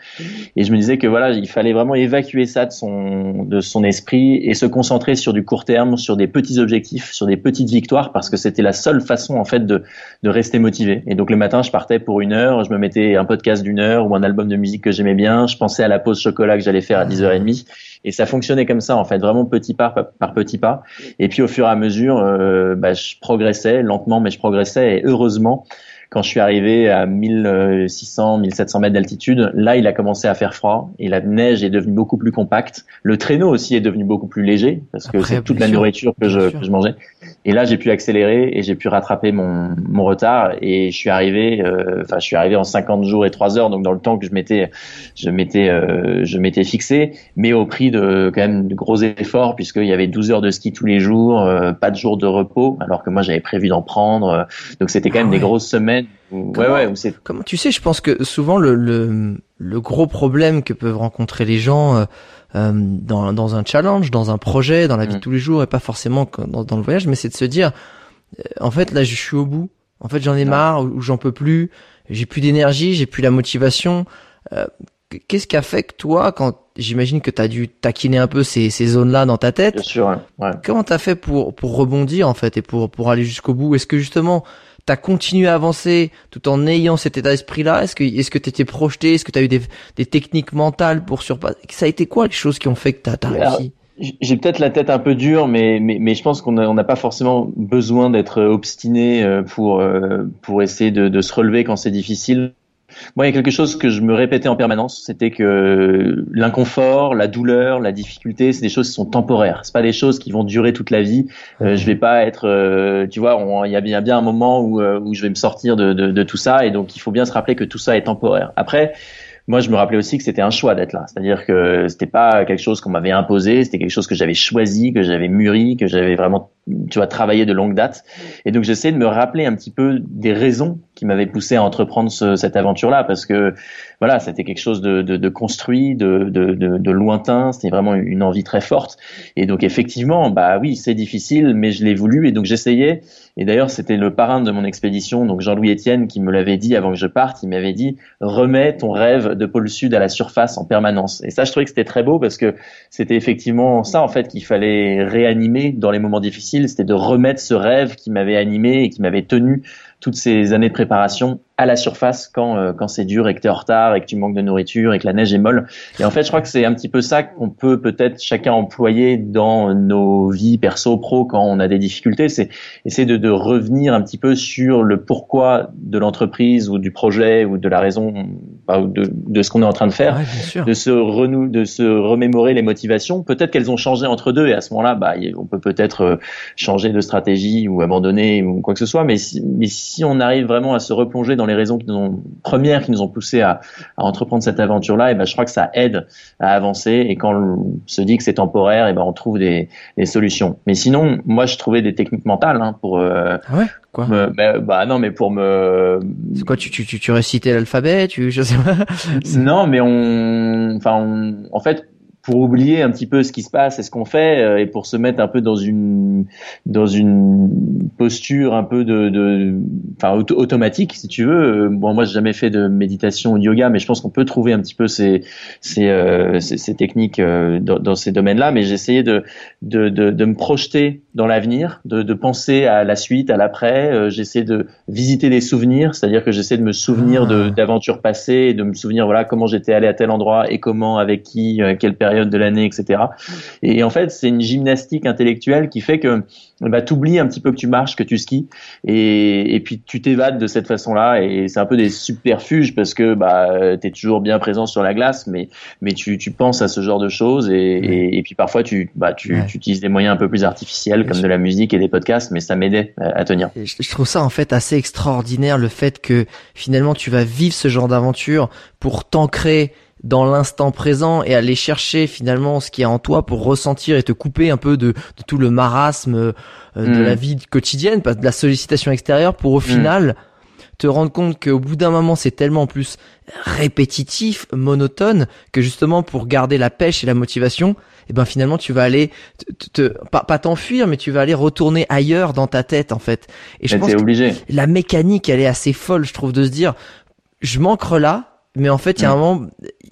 Et je me disais que voilà, il fallait vraiment évacuer ça de son, de son esprit et se concentrer sur du court terme, sur des petits objectifs, sur des petites victoires parce que c'était la seule façon en fait de, de rester motivé. Et donc le matin, je partais pour une heure, je me mettais un podcast d'une heure ou un album de musique que j'aimais bien, je pensais à la pause chocolat que j'allais faire à 10h30 et ça fonctionnait comme ça, en fait, vraiment petit pas par petit pas. Et puis au fur et à mesure, euh, bah, je progressais lentement, mais je progressais. Et heureusement, quand je suis arrivé à 1600, 1700 mètres d'altitude, là, il a commencé à faire froid et la neige est devenue beaucoup plus compacte. Le traîneau aussi est devenu beaucoup plus léger parce que c'est toute la nourriture que je, que je, mangeais. Et là, j'ai pu accélérer et j'ai pu rattraper mon, mon retard et je suis arrivé, euh, enfin, je suis arrivé en 50 jours et 3 heures, donc dans le temps que je m'étais, je m'étais, euh, je m'étais fixé, mais au prix de quand même de gros efforts puisqu'il y avait 12 heures de ski tous les jours, euh, pas de jours de repos, alors que moi j'avais prévu d'en prendre. donc c'était quand même ah des grosses semaines comment, ouais, ouais, comment tu sais, je pense que souvent le, le, le, gros problème que peuvent rencontrer les gens euh, dans, dans un challenge, dans un projet, dans la vie de mm. tous les jours, et pas forcément dans, dans le voyage, mais c'est de se dire, euh, en fait là je suis au bout, en fait j'en ai marre ou j'en peux plus, j'ai plus d'énergie, j'ai plus la motivation. Euh, Qu'est-ce qui a fait que toi, quand j'imagine que tu as dû taquiner un peu ces, ces zones-là dans ta tête, Bien sûr, ouais. comment t'as fait pour pour rebondir en fait et pour pour aller jusqu'au bout? Est-ce que justement t'as continué à avancer tout en ayant cet état d'esprit-là? Est-ce que est-ce que t'étais projeté? Est-ce que t'as eu des, des techniques mentales pour surpasser? Ça a été quoi les choses qui ont fait que t'as as réussi? j'ai peut-être la tête un peu dure, mais, mais, mais je pense qu'on n'a pas forcément besoin d'être obstiné euh, pour, euh, pour essayer de, de se relever quand c'est difficile. Moi, il y a quelque chose que je me répétais en permanence, c'était que l'inconfort, la douleur, la difficulté, c'est des choses qui sont temporaires. C'est pas des choses qui vont durer toute la vie. Euh, je vais pas être, euh, tu vois, il y a bien, un moment où, euh, où je vais me sortir de, de, de, tout ça, et donc il faut bien se rappeler que tout ça est temporaire. Après, moi, je me rappelais aussi que c'était un choix d'être là. C'est-à-dire que c'était pas quelque chose qu'on m'avait imposé, c'était quelque chose que j'avais choisi, que j'avais mûri, que j'avais vraiment, tu vois, travaillé de longue date. Et donc, j'essaie de me rappeler un petit peu des raisons qui m'avaient poussé à entreprendre ce, cette aventure-là, parce que voilà, c'était quelque chose de, de, de construit, de, de, de lointain. C'était vraiment une envie très forte. Et donc, effectivement, bah oui, c'est difficile, mais je l'ai voulu. Et donc, j'essayais. Et d'ailleurs, c'était le parrain de mon expédition, donc Jean-Louis Etienne, qui me l'avait dit avant que je parte. Il m'avait dit remets ton rêve de pôle sud à la surface en permanence. Et ça, je trouvais que c'était très beau parce que c'était effectivement ça en fait qu'il fallait réanimer dans les moments difficiles. C'était de remettre ce rêve qui m'avait animé et qui m'avait tenu toutes ces années de préparation à la surface quand euh, quand c'est dur et que tu es en retard et que tu manques de nourriture et que la neige est molle. Et en fait, je crois que c'est un petit peu ça qu'on peut peut-être chacun employer dans nos vies perso pro quand on a des difficultés, c'est essayer de, de, revenir un petit peu sur le pourquoi de l'entreprise ou du projet ou de la raison de, de ce qu'on est en train de faire, de se renou de se remémorer les motivations. Peut-être qu'elles ont changé entre deux et à ce moment-là, bah, on peut peut-être euh, changer de stratégie ou abandonner ou quoi que ce soit. Mais si, mais si on arrive vraiment à se replonger dans les raisons qui nous ont, premières qui nous ont poussé à, à entreprendre cette aventure-là, et ben je crois que ça aide à avancer. Et quand on se dit que c'est temporaire, et ben on trouve des, des, solutions. Mais sinon, moi je trouvais des techniques mentales hein, pour. Euh, ah ouais? Quoi? bah, bah, non, mais pour me. C'est quoi Tu tu tu, tu récitais l'alphabet Tu je sais pas? non, mais on. Enfin, en fait pour oublier un petit peu ce qui se passe et ce qu'on fait euh, et pour se mettre un peu dans une dans une posture un peu de, de enfin automatique si tu veux. Euh, bon moi j'ai jamais fait de méditation ou de yoga mais je pense qu'on peut trouver un petit peu ces ces, euh, ces, ces, techniques dans, dans, ces domaines-là mais j'ai essayé de, de de, de me projeter dans l'avenir, de, de penser à la suite, à l'après. j'essaie de visiter des souvenirs, c'est-à-dire que j'essaie de me souvenir de ah. d'aventures passées, de me souvenir voilà comment j'étais allé à tel endroit et comment, avec qui, quelle période de l'année, etc. Et, en fait, c'est une gymnastique intellectuelle qui fait que bah, tu oublies un petit peu que tu marches, que tu skis, et, et puis tu t'évades de cette façon-là. Et c'est un peu des subterfuges parce que bah, tu es toujours bien présent sur la glace, mais, mais tu, tu penses à ce genre de choses. Et, et, puis parfois, tu, bah, tu, tu, utilises des moyens un peu plus artificiels comme de la musique et des podcasts, mais ça m'aidait à, tenir. Je trouve ça en fait assez extraordinaire le fait que finalement tu vas vivre ce genre d'aventure pour t'ancrer dans l'instant présent et aller chercher finalement ce qui est en toi pour ressentir et te couper un peu de, tout le marasme euh, de la mm. vie quotidienne, de la sollicitation extérieure pour au mm. final te rendre compte qu'au bout d'un moment c'est tellement plus répétitif, monotone que justement pour garder la pêche et la motivation, et eh ben finalement tu vas aller te, pas, t'enfuir mais tu vas aller retourner ailleurs dans ta tête en fait. Et je pense obligé. la mécanique elle est assez folle je trouve de se dire je m'ancre là mais en fait il y a un mm. moment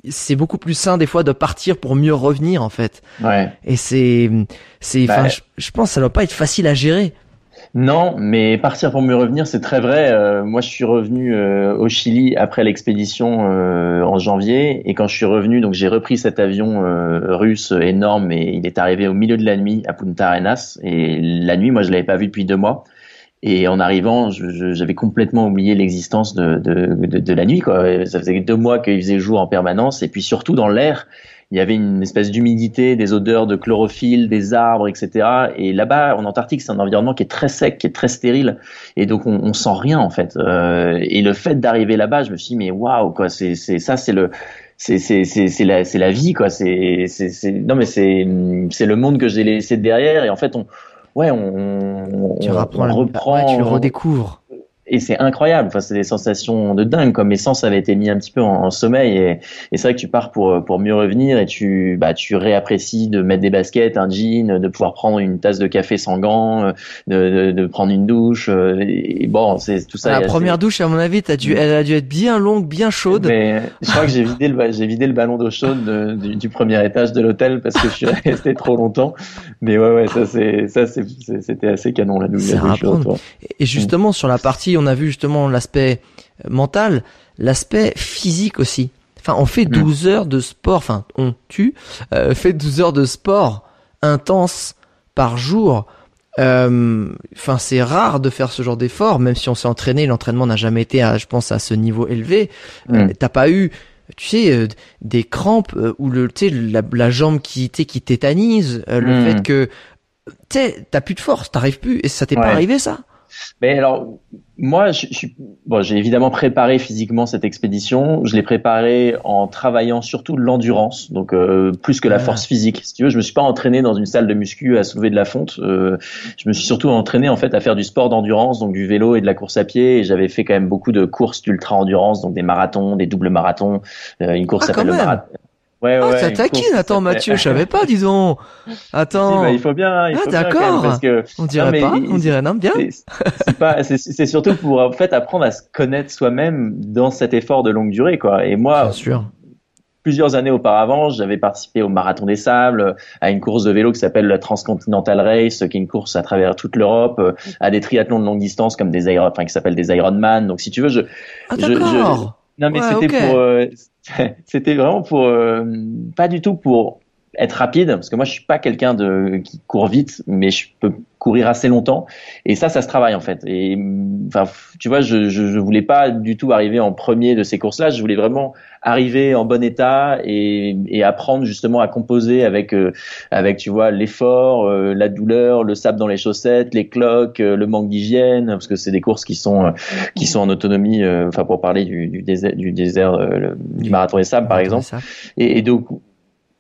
c'est beaucoup plus sain des fois de partir pour mieux revenir en fait. Ouais. Et c'est c'est enfin bah, je, pense que ça doit pas être facile à gérer. Non, mais partir pour mieux revenir, c'est très vrai. Euh, moi, je suis revenu euh, au Chili après l'expédition euh, en janvier, et quand je suis revenu, donc j'ai repris cet avion russe énorme, et il est arrivé au milieu de la nuit à Punta Arenas. Et la nuit, moi, je l'avais pas vu depuis deux mois. Et en arrivant, j'avais complètement oublié l'existence de, de, de, de, la nuit. Quoi. Ça faisait deux mois qu'il faisait jour en permanence. Et puis surtout dans l'air, il y avait une espèce d'humidité, des odeurs de chlorophylle, des arbres, etc. Et là-bas, en Antarctique, c'est un environnement qui est très sec, qui est très stérile, et donc on, on sent rien en fait. Euh, et le fait d'arriver là-bas, je me suis dit mais waouh quoi, c'est ça, c'est le c'est c'est c'est la c'est la vie quoi. C'est c'est non mais c'est c'est le monde que j'ai laissé derrière. Et en fait, on ouais, on, tu reprend, tu le redécouvres et c'est incroyable. Enfin, c'est des sensations de dingue. Comme mes sens avaient été mis un petit peu en, sommeil, et, et c'est vrai que tu pars pour pour mieux revenir et tu bah tu réapprécies de mettre des baskets, un jean, de pouvoir prendre une tasse de café sans gants, de, de, de prendre une douche. Euh, et, bon, c'est tout ça. La première douche, à mon avis, as dû, elle a dû être bien longue, bien chaude. Mais je crois que j'ai vidé le j'ai vidé le ballon d'eau chaude du, du, premier étage de l'hôtel parce que je suis resté trop longtemps. Mais ouais, ouais, ça c'est ça c'était assez canon la douche. Et justement sur la partie on a vu justement l'aspect mental, l'aspect physique aussi. Enfin, on fait 12 mm. heures de sport, enfin, on, tue, euh, fait 12 heures de sport intense par jour. Euh, enfin, c'est rare de faire ce genre d'effort, même si on s'est entraîné. L'entraînement n'a jamais été, à, je pense, à ce niveau élevé. Euh, mm. T'as pas eu, tu sais, des crampes ou le, tu sais, la, jambe qui, qui tétanise, le mm. fait que, tu sais, t'as plus de force, t'arrives plus, et ça t'est pas arrivé ça? Mais alors, moi, je, je bon, j'ai évidemment préparé physiquement cette expédition. Je l'ai préparé en travaillant surtout l'endurance, donc euh, plus que la ah. force physique. Si tu veux, je me suis pas entraîné dans une salle de muscu à soulever de la fonte. Euh, je me suis surtout entraîné en fait à faire du sport d'endurance, donc du vélo et de la course à pied. Et j'avais fait quand même beaucoup de courses d'ultra endurance, donc des marathons, des doubles marathons. Euh, une course ah, s'appelle le marathon. Ouais, ah, ouais, ça taquine. Attends, Mathieu, je savais pas, disons. Attends. bah, il faut bien. Il ah, d'accord. Que on dirait pas. On dirait non, bien. C'est pas. C'est surtout pour en fait apprendre à se connaître soi-même dans cet effort de longue durée, quoi. Et moi, bien sûr. Plusieurs années auparavant, j'avais participé au Marathon des Sables, à une course de vélo qui s'appelle la Transcontinental Race, qui est une course à travers toute l'Europe, à des triathlons de longue distance comme des enfin qui s'appellent des Ironman. Donc si tu veux, je, ah, je, je non mais c'était pour euh, c'était vraiment pour euh, pas du tout pour être rapide parce que moi je suis pas quelqu'un de qui court vite mais je peux courir assez longtemps. Et ça ça se travaille en fait. Et enfin tu vois je, je, je voulais pas du tout arriver en premier de ces courses là je voulais vraiment arriver en bon état et, et apprendre justement à composer avec euh, avec tu vois l'effort euh, la douleur le sable dans les chaussettes les cloques euh, le manque d'hygiène parce que c'est des courses qui sont qui sont en autonomie enfin pour parler du, du désert du désert du marathon des sables par exemple. et, et donc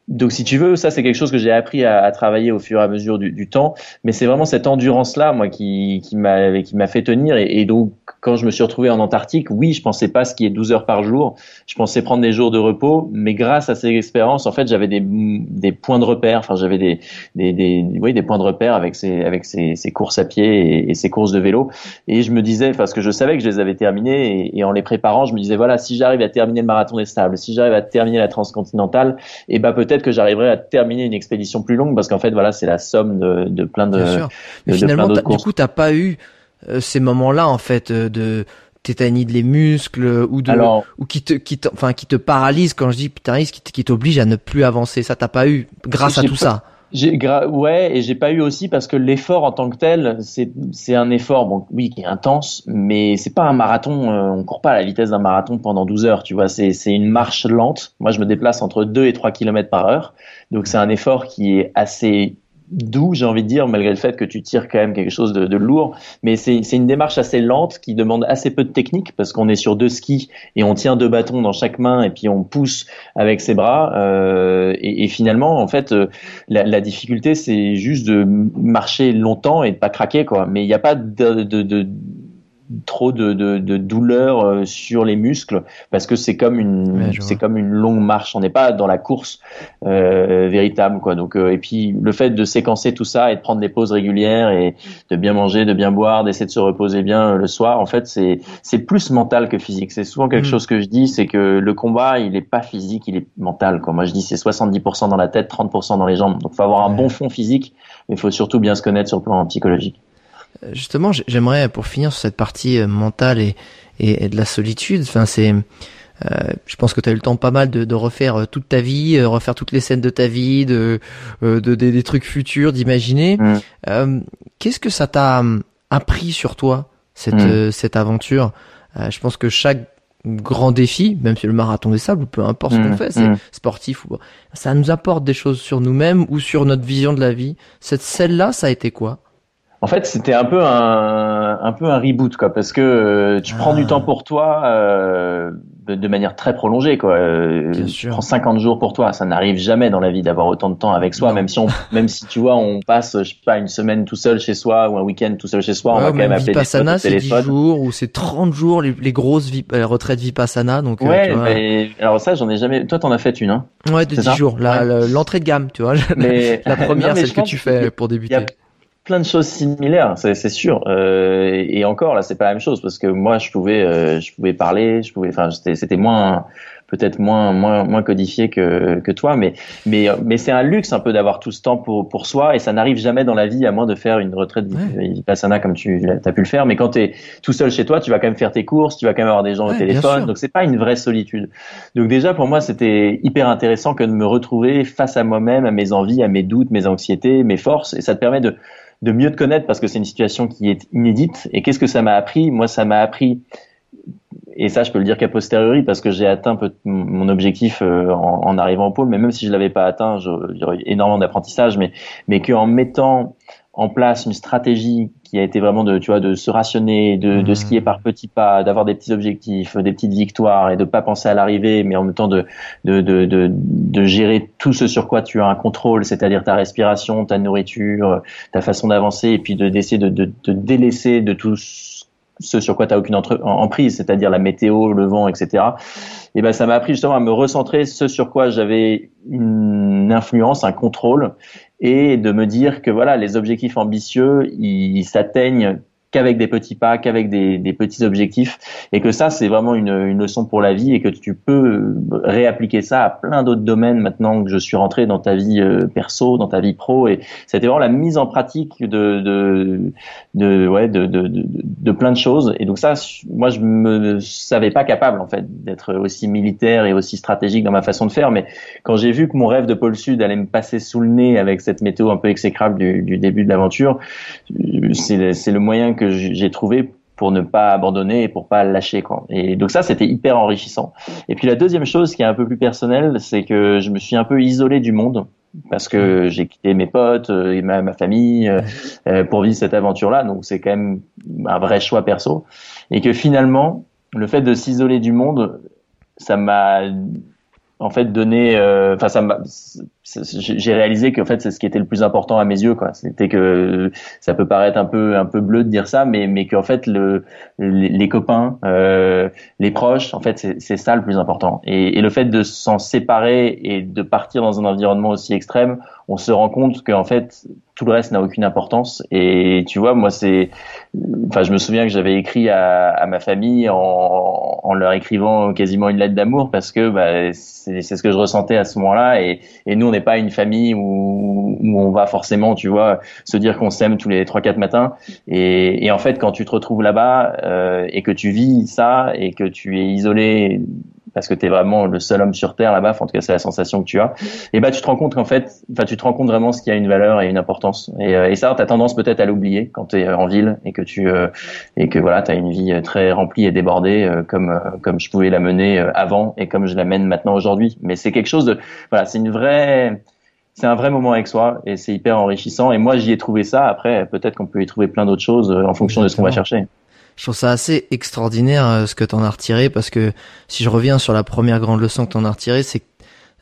donc si tu veux, ça c'est quelque chose que j'ai appris à, à, travailler au fur et à mesure du, du temps, mais c'est vraiment cette endurance là, moi, qui, qui m'a qui m'a fait tenir. Et, et, donc quand je me suis retrouvé en Antarctique, oui, je pensais pas ce qui est 12 heures par jour. Je pensais prendre des jours de repos, mais grâce à ces expériences, en fait, j'avais des, des points de repère. Enfin, j'avais des, des, des, oui, des points de repère avec ces, avec ces, ces courses à pied et, ces courses de vélo. Et je me disais, parce que je savais que je les avais terminées et, en les préparant, je me disais, voilà, si j'arrive à terminer le marathon des sables, si j'arrive à terminer la transcontinentale, et eh ben peut-être que j'arriverai à terminer une expédition plus longue, parce qu'en fait, voilà, c'est la somme de, de plein de, Bien Mais finalement, du coup, t'as pas eu euh, ces moments-là en fait euh, de tétanide les muscles ou de ou qui te qui te, enfin qui te paralyse quand je dis putain qui t'oblige à ne plus avancer. Ça t'as pas eu grâce à tout ça ouais et j'ai pas eu aussi parce que l'effort en tant que tel c'est un effort bon oui qui est intense mais c'est pas un marathon euh, on court pas à la vitesse d'un marathon pendant 12 heures tu vois c'est une marche lente. Moi je me déplace entre 2 et 3 km par heure. Donc c'est un effort qui est assez doux, j'ai envie de dire, malgré le fait que tu tires quand même quelque chose de, de lourd. Mais c'est une démarche assez lente qui demande assez peu de technique parce qu'on est sur deux skis et on tient deux bâtons dans chaque main et puis on pousse avec ses bras. Euh, et, et, finalement, en fait, euh, la, la difficulté, c'est juste de marcher longtemps et de pas craquer, quoi. Mais il n'y a pas de, de, de trop de, de, de, douleur euh, sur les muscles parce que c'est comme une c'est comme une longue marche. On n'est pas dans la course euh, véritable quoi. Donc euh, et puis le fait de séquencer tout ça et de prendre des pauses régulières et de bien manger de bien boire d'essayer de se reposer bien euh, le soir en fait c'est c'est plus mental que physique. C'est souvent quelque mm. chose que je dis c'est que le combat il est pas physique il est mental quoi. Moi je dis c'est 70% dans la tête 30% dans les jambes. Donc faut avoir un bon fond physique mais il faut surtout bien se connaître sur le plan psychologique Justement, j'aimerais pour finir sur cette partie euh, mentale et, et, de la solitude. Enfin, c'est, euh, je pense que tu as eu le temps pas mal de, de, refaire euh, toute ta vie, euh, refaire toutes les scènes de ta vie, de, de, des trucs futurs, d'imaginer. Mm. Qu'est-ce que ça t'a appris sur toi cette mm. cette aventure? Je pense que chaque grand défi, même si le marathon des sables, ou peu importe ce qu'on mm. fait, c'est sportif ou ça nous apporte des choses sur nous-mêmes ou sur notre vision de la vie. Cette celle-là, ça a été quoi? En fait, c'était un peu un, un peu un reboot, quoi, parce que euh, tu prends du ah. temps pour toi euh, de, manière très prolongée, quoi. Euh, tu prends 50 jours pour toi, ça n'arrive jamais dans la vie d'avoir autant de temps avec soi, même si on, même si tu vois, on passe, je sais pas, une semaine tout seul chez soi ou un week-end tout seul chez soi, on va quand même appeler Vipassana, c'est 10 jours ou c'est 30 jours les, les grosses euh, retraites Vipassana, donc. Ouais, mais, alors ça, j'en ai jamais. Toi, t'en as fait une, hein Ouais, de 10 jours. L'entrée de gamme, tu vois. Mais... la première, celle que tu fais pour débuter plein de choses similaires, c'est sûr. Euh, et encore là, c'est pas la même chose parce que moi, je pouvais, euh, je pouvais parler, je pouvais, enfin, c'était moins, peut-être moins, moins, moins codifié que, que toi, mais, mais, mais c'est un luxe un peu d'avoir tout ce temps pour, pour soi et ça n'arrive jamais dans la vie à moins de faire une retraite ouais. vipassana comme tu as pu le faire. Mais quand tu es tout seul chez toi, tu vas quand même faire tes courses, tu vas quand même avoir des gens au téléphone, donc c'est pas une vraie solitude. Donc déjà pour moi, c'était hyper intéressant que de me retrouver face à moi-même, à mes envies, à mes doutes, mes anxiétés, mes forces, et ça te permet de de mieux te connaître parce que c'est une situation qui est inédite. Et qu'est-ce que ça m'a appris? Moi, ça m'a appris, et ça, je peux le dire qu'à posteriori parce que j'ai atteint mon objectif euh, en, arrivant au pôle. Mais même si je l'avais pas atteint, j'aurais eu énormément d'apprentissage. Mais mais qu'en mettant en place une stratégie qui a été vraiment de, tu vois, de se rationner, de, de skier mmh. par petits pas, d'avoir des petits objectifs, des petites victoires et de pas penser à l'arrivée, mais en même temps de, de, de, de, de gérer tout ce sur quoi tu as un contrôle, c'est-à-dire ta respiration, ta nourriture, ta façon d'avancer, et puis de d'essayer de, de, de délaisser de tout ce sur quoi tu n'as aucune emprise, c'est-à-dire la météo, le vent, etc. Et ben ça m'a appris justement à me recentrer ce sur quoi j'avais une influence, un contrôle, et de me dire que voilà, les objectifs ambitieux, ils s'atteignent qu'avec des petits pas, qu'avec des, des, petits objectifs, et que ça c'est vraiment une, une, leçon pour la vie et que tu peux réappliquer ça à plein d'autres domaines maintenant que je suis rentré dans ta vie euh, perso, dans ta vie pro, et c'était vraiment la mise en pratique de de de ouais de, de, de, plein de choses, et donc ça moi je me savais pas capable en fait d'être aussi militaire et aussi stratégique dans ma façon de faire, mais quand j'ai vu que mon rêve de pôle sud allait me passer sous le nez avec cette météo un peu exécrable du, du début de l'aventure, c'est le moyen que j'ai trouvé pour ne pas abandonner et pour pas lâcher quoi. Et donc ça c'était hyper enrichissant. Et puis la deuxième chose qui est un peu plus personnelle, c'est que je me suis un peu isolé du monde parce que j'ai quitté mes potes euh, et ma, famille euh, euh, pour vivre cette aventure là. Donc c'est quand même un vrai choix perso et que finalement le fait de s'isoler du monde, ça m'a en fait donné enfin ça j'ai réalisé qu'en fait c'est ce qui était le plus important à mes yeux quoi. C'était que ça peut paraître un peu un peu bleu de dire ça mais mais qu'en fait le les, copains euh, les proches en fait c'est ça le plus important. Et, et le fait de s'en séparer et de partir dans un environnement aussi extrême on se rend compte qu'en fait tout le reste n'a aucune importance. Et tu vois moi c'est enfin je me souviens que j'avais écrit à, à, ma famille en, en, leur écrivant quasiment une lettre d'amour parce que bah, c'est ce que je ressentais à ce moment-là. Et, et nous on n'est pas une famille où, où, on va forcément tu vois se dire qu'on s'aime tous les trois quatre matins. Et, et, en fait quand tu te retrouves là-bas euh, et que tu vis ça et que tu es isolé parce que tu es vraiment le seul homme sur terre là-bas, en tout cas c'est la sensation que tu as. Et bah tu te rends compte qu'en fait, enfin tu te rends compte vraiment ce qui a une valeur et une importance. Et, euh, et ça, tu as tendance peut-être à l'oublier quand tu es en ville et que tu euh, et que voilà, tu as une vie très remplie et débordée euh, comme comme je pouvais la mener avant et comme je la mène maintenant aujourd'hui. Mais c'est quelque chose de voilà, c'est une vraie c'est un vrai moment avec soi et c'est hyper enrichissant. Et moi, j'y ai trouvé ça. Après, peut-être qu'on peut y trouver plein d'autres choses en fonction de ce qu'on va chercher je trouve ça assez extraordinaire euh, ce que t'en as retiré parce que si je reviens sur la première grande leçon que t'en as retiré, c'est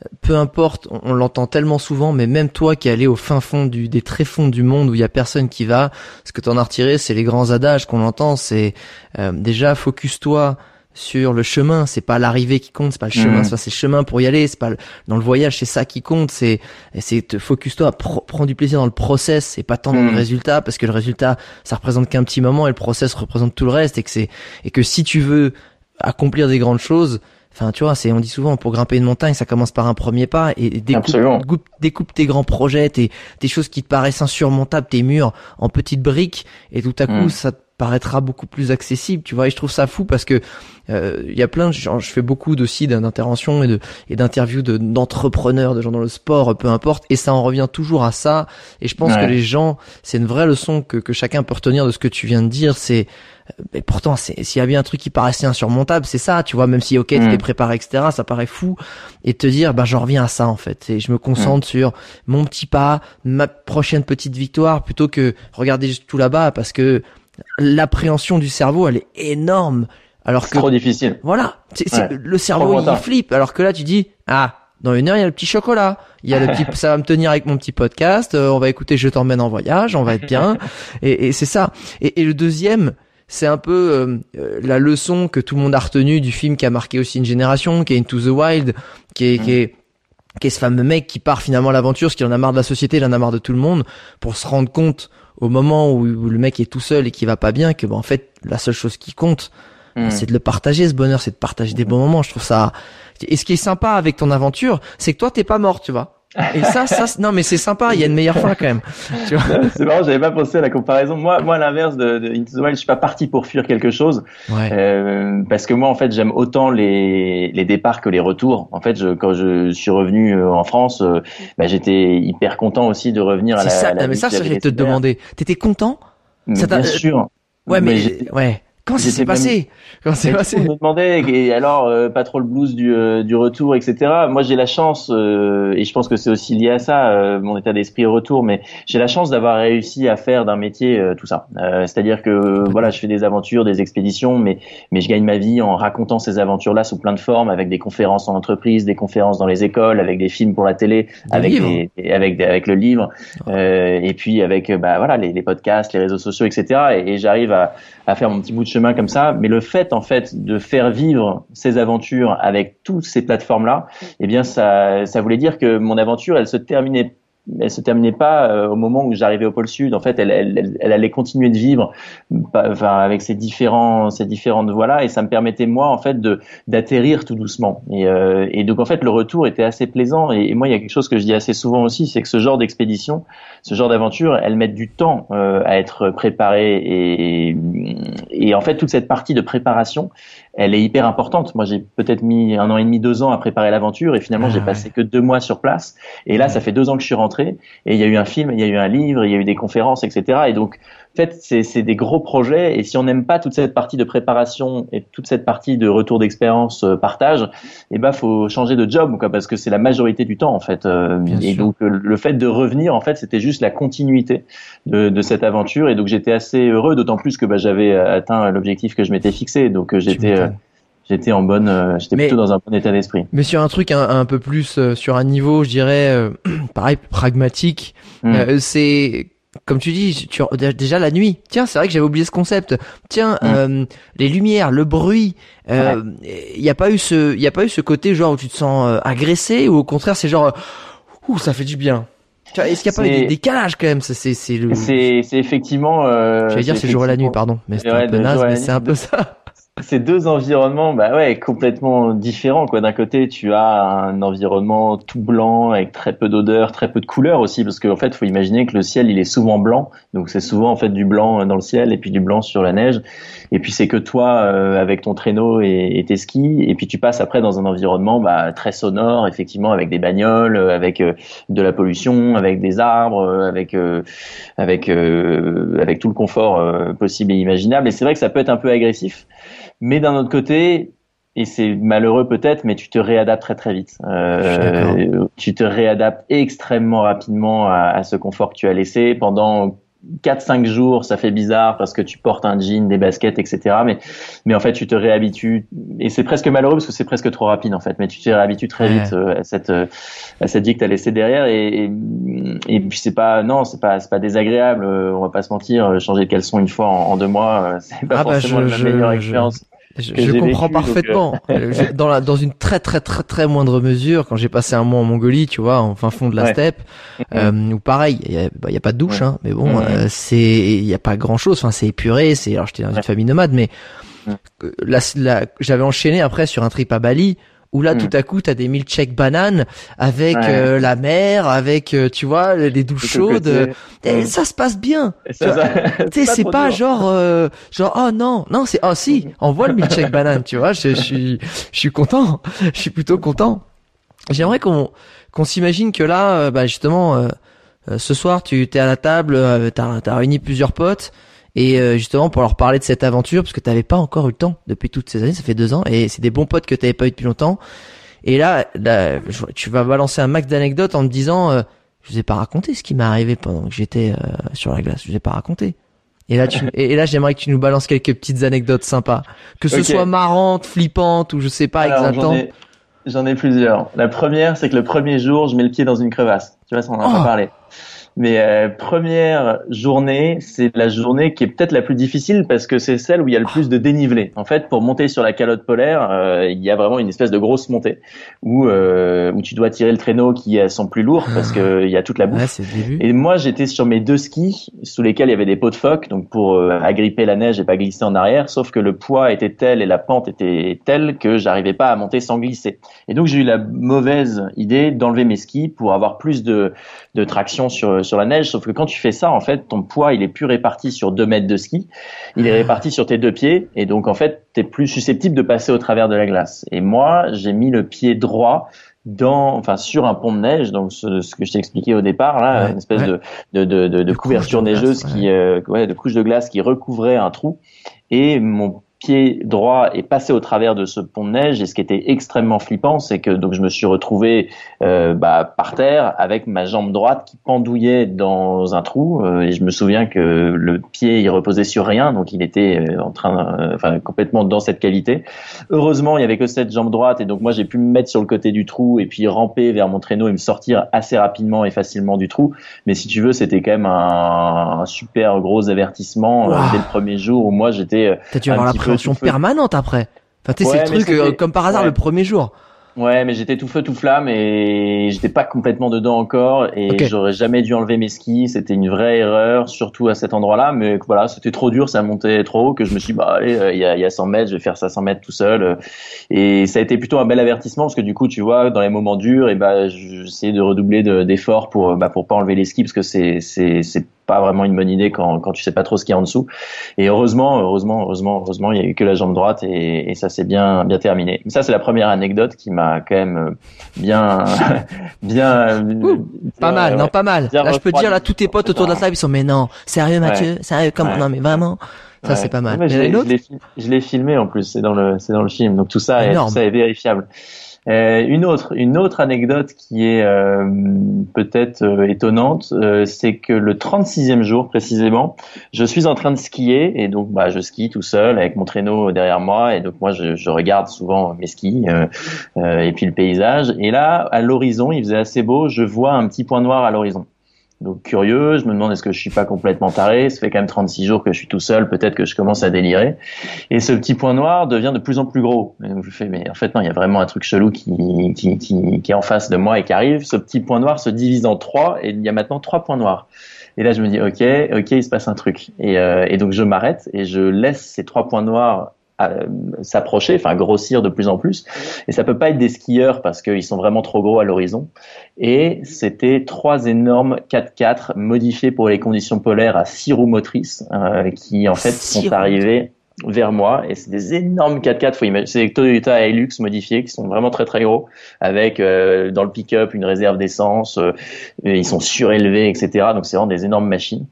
euh, peu importe, on, l'entend tellement souvent, mais même toi qui es allé au fin fond du, des très fonds du monde où il y a personne qui va, ce que t'en as retiré, c'est les grands adages qu'on entend, c'est euh, déjà focus-toi sur le chemin. C'est pas l'arrivée qui compte, c'est pas le chemin, mmh. c'est le chemin pour y aller. C'est pas dans le voyage, c'est ça qui compte. C'est c'est te focus toi à prendre du plaisir dans le process et pas tant dans le mmh. résultat parce que le résultat ça représente qu'un petit moment et le process représente tout le reste et que c'est et que si tu veux accomplir des grandes choses, Enfin, tu vois, c'est on dit souvent pour grimper une montagne, ça commence par un premier pas et découpe, découpe, tes grands projets, tes, tes choses qui te paraissent insurmontables, tes murs en petites briques et tout à coup mmh. ça paraîtra beaucoup plus accessible, tu vois. Et je trouve ça fou parce que euh, il y a plein de gens, je fais beaucoup aussi d'interventions et de et d'interviews d'entrepreneurs, de, gens dans le sport, peu importe, et ça en revient toujours à ça. Et je pense que les gens, c'est une vraie leçon que que chacun peut retenir de ce que tu viens de dire, c'est mais pourtant, s'il y a bien un truc qui paraissait insurmontable, c'est ça, tu vois, même si, ok, tu t'es mm. préparé, etc., ça paraît fou, et te dire, ben, j'en reviens à ça, en fait, et je me concentre mm. sur mon petit pas, ma prochaine petite victoire, plutôt que regarder tout là-bas, parce que l'appréhension du cerveau, elle est énorme. Alors que trop difficile. Voilà, le cerveau il flippe. Alors que là, tu dis ah dans une heure il y a le petit chocolat, il y a le petit, ça va me tenir avec mon petit podcast. Euh, on va écouter Je t'emmène en voyage, on va être bien. et, et c'est ça. Et, et, le deuxième, c'est un peu euh, euh, la leçon que tout le monde a retenue du film qui a marqué aussi une génération, qui est Into the Wild, qui est, qui est qui est ce fameux mec qui part finalement à l'aventure, parce qu'il en a marre de la société, il en a marre de tout le monde, pour se rendre compte au moment où, le mec est tout seul et qui va pas bien que en fait la seule chose qui compte hmm. c'est de le partager ce bonheur c'est de partager des bons moments je trouve ça et ce qui est sympa avec ton aventure c'est que toi t'es pas mort tu vois et ça, ça, non, mais c'est sympa. Il y a une meilleure fin quand même. c'est marrant, j'avais pas pensé à la comparaison. Moi, moi, à l'inverse de, de Into the Wild, je suis pas parti pour fuir quelque chose, ouais. euh, parce que moi, en fait, j'aime autant les, les départs que les retours. En fait, je, quand je suis revenu euh, en France, euh, bah, j'étais hyper content aussi de revenir à la. Ça, à la mais ça, j'allais te demander. T'étais content? Bien sûr. Ouais, mais, mais ouais. Ça s'est passé Comment c'est passé me demandait et alors euh, pas trop le blues du, euh, du retour etc. Moi j'ai la chance euh, et je pense que c'est aussi lié à ça mon état d'esprit au retour mais j'ai la chance d'avoir réussi à faire d'un métier tout ça. C'est-à-dire que voilà je fais des aventures, des expéditions mais mais je gagne ma vie en racontant ces aventures là sous plein de formes avec des conférences en entreprise, des conférences dans les écoles, avec des films pour la télé, avec des, avec avec le livre et puis avec bah voilà les, les, podcasts, les réseaux sociaux etc. Et, et j'arrive à, à faire mon petit bout de chemin comme ça, mais le fait en fait de faire vivre ces aventures avec toutes ces plateformes là, eh bien ça, ça voulait dire que mon aventure, elle se terminait elle se terminait pas euh, au moment où j'arrivais au pôle sud. En fait, elle, elle, elle, allait continuer de vivre, enfin, avec ces différents, ces différentes voies là, et ça me permettait moi, en fait, de d'atterrir tout doucement. Et, euh, et, donc, en fait, le retour était assez plaisant. Et, moi, il y a quelque chose que je dis assez souvent aussi, c'est que ce genre d'expédition, ce genre d'aventure, elles mettent du temps euh, à être préparées. Et, et en fait, toute cette partie de préparation, elle est hyper importante. Moi, j'ai peut-être mis un an et demi, deux ans à préparer l'aventure, et finalement, j'ai ah passé que deux mois sur place. Et là, ça fait deux ans que je suis rentré, et il y a eu un film, il y a eu un livre, il y a eu des conférences, etc. Et donc, fait, c'est des gros projets, et si on n'aime pas toute cette partie de préparation et toute cette partie de retour d'expérience, euh, partage, eh ben, faut changer de job, quoi, parce que c'est la majorité du temps, en fait. Euh, et donc, euh, le fait de revenir, en fait, c'était juste la continuité de, de, cette aventure, et donc j'étais assez heureux, d'autant plus que bah, j'avais atteint l'objectif que je m'étais fixé, donc j'étais j'étais en bonne, euh, j'étais plutôt dans un bon état d'esprit. Mais sur un truc un, peu plus, euh, sur un niveau, je dirais, euh, pareil, pragmatique, hmm. c'est comme tu dis, tu, déjà la nuit. Tiens, c'est vrai que j'avais oublié ce concept. Tiens, hmm. les lumières, le bruit. Il n'y a pas eu ce, il y a pas eu ce côté genre où tu te sens agressé ou au contraire c'est genre, ouh, ça fait du bien. Est-ce qu'il n'y a pas eu des décalages quand même? C'est c'est le. C'est c'est effectivement. Euh, J'allais dire c'est le jour et la nuit, pardon, mais c'est un peu naze, mais c'est un peu ça ces deux environnements, bah ouais, complètement différents. Quoi, d'un côté, tu as un environnement tout blanc avec très peu d'odeur, très peu de couleurs aussi, parce qu'en fait, faut imaginer que le ciel, il est souvent blanc, donc c'est souvent en fait du blanc dans le ciel et puis du blanc sur la neige. Et puis c'est que toi euh, avec ton traîneau et, tes skis, et puis tu passes après dans un environnement bah, très sonore, effectivement, avec des bagnoles, euh, avec euh, de la pollution, avec des arbres, avec avec avec tout le confort possible et imaginable. Et c'est vrai que ça peut être un peu agressif. Mais d'un autre côté, et c'est malheureux peut-être, mais tu te réadaptes très très vite. Euh, tu te réadaptes extrêmement rapidement à, à, ce confort que tu as laissé pendant 4-5 jours, ça fait bizarre parce que tu portes un jean, des baskets, etc. Mais, mais en fait, tu te réhabitues et c'est presque malheureux parce que c'est presque trop rapide en fait. Mais tu te réhabitues très vite euh, à cette euh, à cette vie que t'as laissée derrière et, et, puis c'est pas non, c'est pas c'est pas désagréable. Euh, on va pas se mentir, changer de caleçon une fois en, deux mois, c'est pas ah bah, forcément la meilleure expérience. Je, comprends parfaitement. Euh, dans, la, dans une très très très très moindre mesure, quand j'ai passé un mois en Mongolie, tu vois, en fin fond de la steppe, euh, ou pareil, il y a, bah, y a, pas de douche, hein, mais bon, euh, c'est il y a pas grand chose. Enfin, c'est épuré. C'est alors j'étais dans une famille nomade, mais la, j'avais enchaîné après sur un trip à Bali où là tout hmm. à coup tu as des milkshakes bananes avec euh, la mer, avec euh, tu vois les douches chaudes, et hmm. ça se passe bien. Tu sais c'est pas, genre euh, genre oh non non c'est oh si on voit le milkshake banane tu vois je, suis je suis content je suis plutôt content. J'aimerais qu'on qu'on s'imagine que là bah justement ce soir tu t'es à la table t'as as réuni plusieurs potes et euh, justement pour leur parler de cette aventure, parce que tu n'avais pas encore eu le temps depuis toutes ces années, ça fait deux ans, et c'est des bons potes que tu n'avais pas eu depuis longtemps. Et là, là tu vas balancer un max d'anecdotes en me disant, euh, je vous ai pas raconté ce qui m'est arrivé pendant que j'étais euh, sur la glace, je vous ai pas raconté. Et là, tu, et là, j'aimerais que tu nous balances quelques petites anecdotes sympas, que ce soit marrantes, flippantes ou je sais pas exactement. J'en ai, plusieurs. La première, c'est que le premier jour, je mets le pied dans une crevasse. Tu vois, ça on en a pas oh. parlé. Mais euh, première journée, c'est la journée qui est peut-être la plus difficile parce que c'est celle où il y a le plus de dénivelé. En fait, pour monter sur la calotte polaire, euh, il y a vraiment une espèce de grosse montée où euh, où tu dois tirer le traîneau qui sont plus lourds parce que il y a toute la bouffe. et moi, j'étais sur mes deux skis sous lesquels il y avait des pots de phoque, donc pour agripper la neige et pas glisser en arrière. Sauf que le poids était tel et la pente était telle que j'arrivais pas à monter sans glisser. Et donc j'ai eu la mauvaise idée d'enlever mes skis pour avoir plus de de traction sur sur la neige, sauf que quand tu fais ça, en fait, ton poids, il est plus réparti sur deux mètres de ski, il est ah. réparti sur tes deux pieds, et donc en fait, tu es plus susceptible de passer au travers de la glace. Et moi, j'ai mis le pied droit dans, enfin, sur un pont de neige, donc ce, que je t'ai expliqué au départ, là, une espèce de, de, de, de, couverture neigeuse qui, euh, ouais, de couche de glace qui recouvrait un trou, et mon pied droit est passé au travers de ce pont de neige. Et ce qui était extrêmement flippant c'est que donc je me suis retrouvé euh, bah, par terre avec ma jambe droite qui pendouillait dans un trou. Euh, et je me souviens que le pied il reposait sur rien. Donc il était euh, en train enfin complètement dans cette qualité. Heureusement il y avait que cette jambe droite. Et donc moi j'ai pu me mettre sur le côté du trou et puis ramper vers mon traîneau et me sortir assez rapidement et facilement du trou. Mais si tu veux c'était quand même un, super gros avertissement dès le premier jour où moi j'étais peu permanente après. Enfin, tu sais, c'est le truc euh, comme par hasard le premier jour. Ouais, mais j'étais tout feu tout flamme et j'étais pas complètement dedans encore et j'aurais jamais dû enlever mes skis. C'était une vraie erreur, surtout à cet endroit-là. Mais voilà, c'était trop dur, ça montait trop haut que je me suis dit, bah allez, euh, il y, a, y a 100 mètres, je vais faire ça 100 mètres tout seul. Et ça a été plutôt un bel avertissement parce que du coup, tu vois, dans les moments durs, et bah j'essayais de redoubler d'efforts pour bah pour pas enlever les skis parce que c'est c'est c'est pas vraiment une bonne idée quand, quand tu sais pas trop ce qu'il y a en dessous. Et heureusement, heureusement, heureusement, heureusement, il y a eu que la jambe droite et, et ça s'est bien, bien terminé. Mais ça, c'est la première anecdote qui m'a quand même euh, bien, bien, pas mal, non, pas mal. Là, je peux te dire, là, tous tes potes autour de la table, ils sont, mais non, sérieux, Mathieu, sérieux, comment, non, mais vraiment. Ça, c'est pas mal. je l'ai filmé en plus, c'est dans le, c'est dans le film. Donc tout ça, est, tout ça est vérifiable. Euh, une autre, une autre anecdote qui est euh, peut-être euh, étonnante, c'est que le 36e jour précisément, je suis en train de skier et donc bah, je skie tout seul avec mon traîneau derrière moi et donc moi je, je regarde souvent mes skis et puis le paysage et là à l'horizon il faisait assez beau, je vois un petit point noir à l'horizon. Donc curieux, je me demande est-ce que je suis pas complètement taré? Ça fait quand même 36 jours que je suis tout seul, peut-être que je commence à délirer. Et ce petit point noir devient de plus en plus gros. Et je fais mais en fait non, il y a vraiment un truc chelou qui, qui, qui, qui est en face de moi et qui arrive. Ce petit point noir se divise en trois et il y a maintenant trois points noirs. Et là je me dis ok, ok, il se passe un truc. Et, euh, et donc je m'arrête et je laisse ces trois points noirs s'approcher, enfin grossir de plus en plus. Et ça peut pas être des skieurs parce qu'ils sont vraiment trop gros à l'horizon. Et c'était trois énormes 4x4 modifiés pour les conditions polaires à six roues motrices euh, qui en fait sont arrivés vers moi et c'est des énormes 4x4 faut imaginer c'est des Toyota Hilux modifiés qui sont vraiment très très gros avec euh, dans le pick-up une réserve d'essence euh, ils sont surélevés etc donc c'est vraiment des énormes machines.